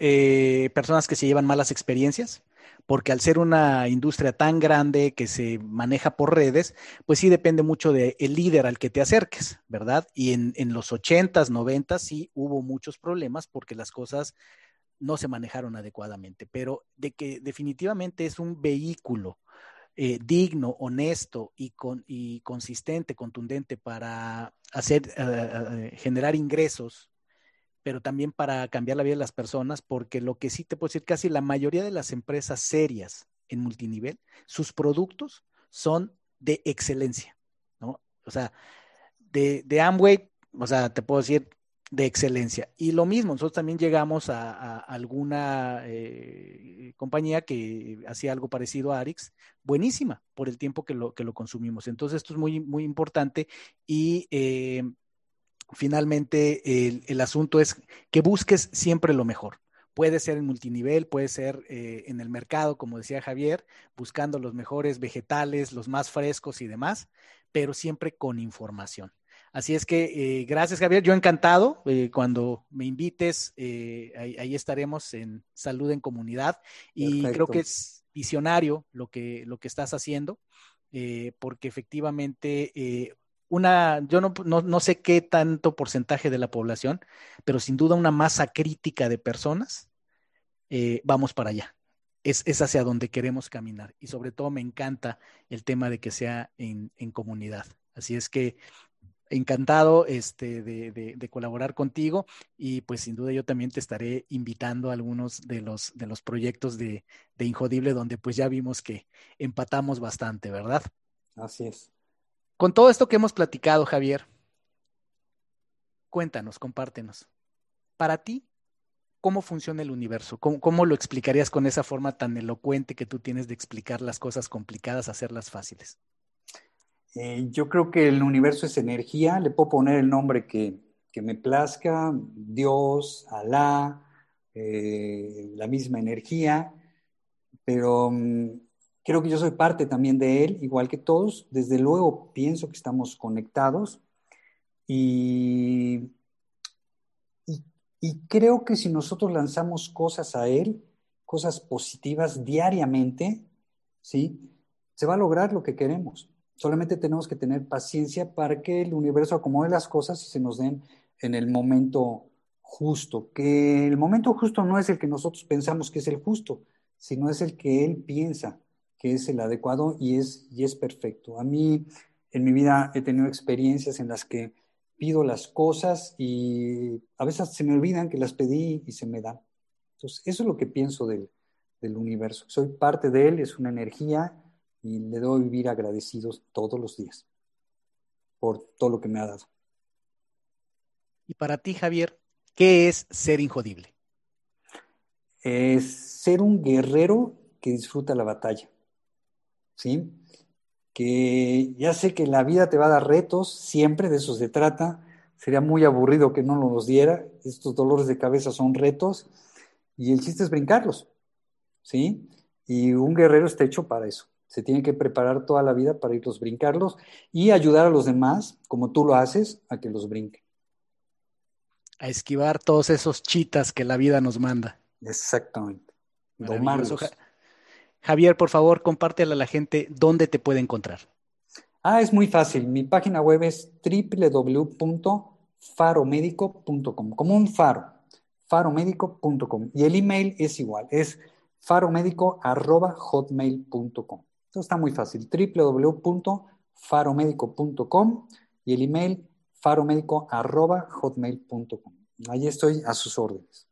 personas que se llevan malas experiencias, porque al ser una industria tan grande que se maneja por redes, pues sí depende mucho del líder al que te acerques, ¿verdad? Y en, los 80s, 90 sí hubo muchos problemas porque las cosas no se manejaron adecuadamente, pero de que definitivamente es un vehículo eh, digno, honesto y, con, y consistente, contundente para hacer, eh, eh, generar ingresos pero también para cambiar la vida de las personas, porque lo que sí te puedo decir, casi la mayoría de las empresas serias en multinivel, sus productos son de excelencia, ¿no? O sea, de, de Amway, o sea, te puedo decir, de excelencia. Y lo mismo, nosotros también llegamos a, alguna eh, compañía que hacía algo parecido a Arix, buenísima por el tiempo que lo, que lo consumimos. Entonces, esto es muy, muy importante y eh, finalmente el, asunto es que busques siempre lo mejor. Puede ser en multinivel, puede ser eh, en el mercado, como decía Javier, buscando los mejores vegetales, los más frescos y demás, pero siempre con información. Así es que eh, gracias Javier, yo encantado, eh, cuando me invites, ahí, estaremos en Salud en Comunidad y creo que es visionario lo que, lo que estás haciendo, porque efectivamente una, yo no, no, sé qué tanto porcentaje de la población, pero sin duda una masa crítica de personas, vamos para allá. Es, es, hacia donde queremos caminar. Y sobre todo me encanta el tema de que sea en, en comunidad. Así es que encantado este, de, colaborar contigo y pues sin duda yo también te estaré invitando a algunos de los, de los proyectos de, de Injodible donde pues ya vimos que empatamos bastante, ¿verdad? Así es. Con todo esto que hemos platicado, Javier, cuéntanos, compártenos. Para ti, ¿cómo funciona el universo? ¿Cómo, ¿Cómo, lo explicarías con esa forma tan elocuente que tú tienes de explicar las cosas complicadas, hacerlas fáciles? Eh, yo creo que el universo es energía, le puedo poner el nombre que, me plazca, Dios, Alá, eh, la misma energía, pero mm, creo que yo soy parte también de él, igual que todos. Desde luego pienso que estamos conectados y, creo que si nosotros lanzamos cosas a él, cosas positivas diariamente, ¿sí? Se va a lograr lo que queremos. Solamente tenemos que tener paciencia para que el universo acomode las cosas y se nos den en el momento justo. Que el momento justo no es el que nosotros pensamos que es el justo, sino es el que él piensa que es el adecuado y es, y es perfecto. A mí en mi vida he tenido experiencias en las que pido las cosas y a veces se me olvidan que las pedí y se me dan. Entonces, eso es lo que pienso del, del universo. Soy parte de él, es una energía y le debo vivir agradecidos todos los días por todo lo que me ha dado. Y para ti, Javier, ¿qué es ser injodible? Es ser un guerrero que disfruta la batalla. ¿Sí? Que ya sé que la vida te va a dar retos, siempre de eso se trata. Sería muy aburrido que no nos los diera. Estos dolores de cabeza son retos y el chiste es brincarlos. ¿Sí? Y un guerrero está hecho para eso se tiene que preparar toda la vida para irlos brincarlos y ayudar a los demás, como tú lo haces, a que los brinquen. A esquivar todos esos chitas que la vida nos manda. Exactamente. Javier, por favor, compártela a la gente dónde te puede encontrar. Ah, es muy fácil. Mi página web es www.faromedico.com, como un faro, faromedico.com. Y el email es igual, es faromedico.hotmail.com. Esto está muy fácil, www.faromedico.com y el email faromedico.hotmail.com. Ahí estoy a sus órdenes.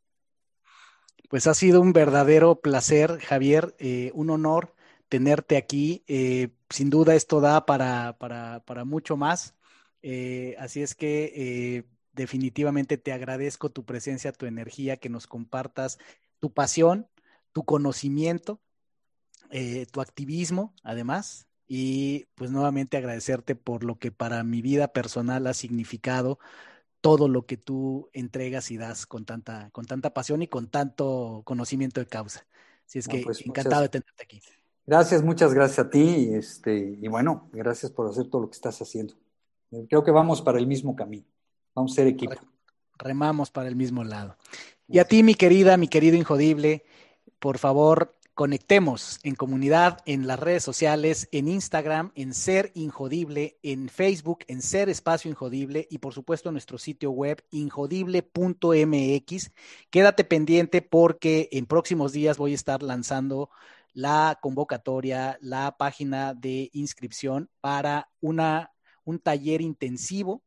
Pues ha sido un verdadero placer, Javier, eh, un honor tenerte aquí. Eh, sin duda esto da para, para, mucho más. Eh, así es que definitivamente te agradezco tu presencia, tu energía, que nos compartas tu pasión, tu conocimiento tu activismo, además, y pues nuevamente agradecerte por lo que para mi vida personal ha significado todo lo que tú entregas y das con tanta, con tanta pasión y con tanto conocimiento de causa. Así es que pues, encantado de tenerte aquí. Gracias, muchas gracias a ti y, este, y bueno, gracias por hacer todo lo que estás haciendo. Creo que vamos para el mismo camino. Vamos a ser equipo. Remamos para el mismo lado. Y a ti, mi querida, mi querido Injodible, por favor, Conectemos en comunidad, en las redes sociales, en Instagram, en Ser Injodible, en Facebook, en Ser Espacio Injodible y por supuesto en nuestro sitio web injodible.mx. Quédate pendiente porque en próximos días voy a estar lanzando la convocatoria, la página de inscripción para una, un taller intensivo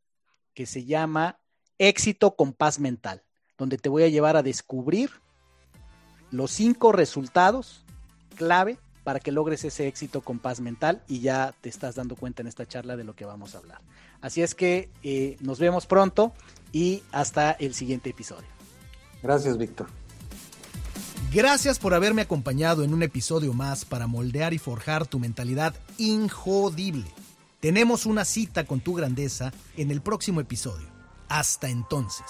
que se llama Éxito con Paz Mental, donde te voy a llevar a descubrir los cinco resultados clave para que logres ese éxito con paz mental y ya te estás dando cuenta en esta charla de lo que vamos a hablar. Así es que eh, nos vemos pronto y hasta el siguiente episodio. Gracias, Víctor. Gracias por haberme acompañado en un episodio más para moldear y forjar tu mentalidad injodible. Tenemos una cita con tu grandeza en el próximo episodio. Hasta entonces.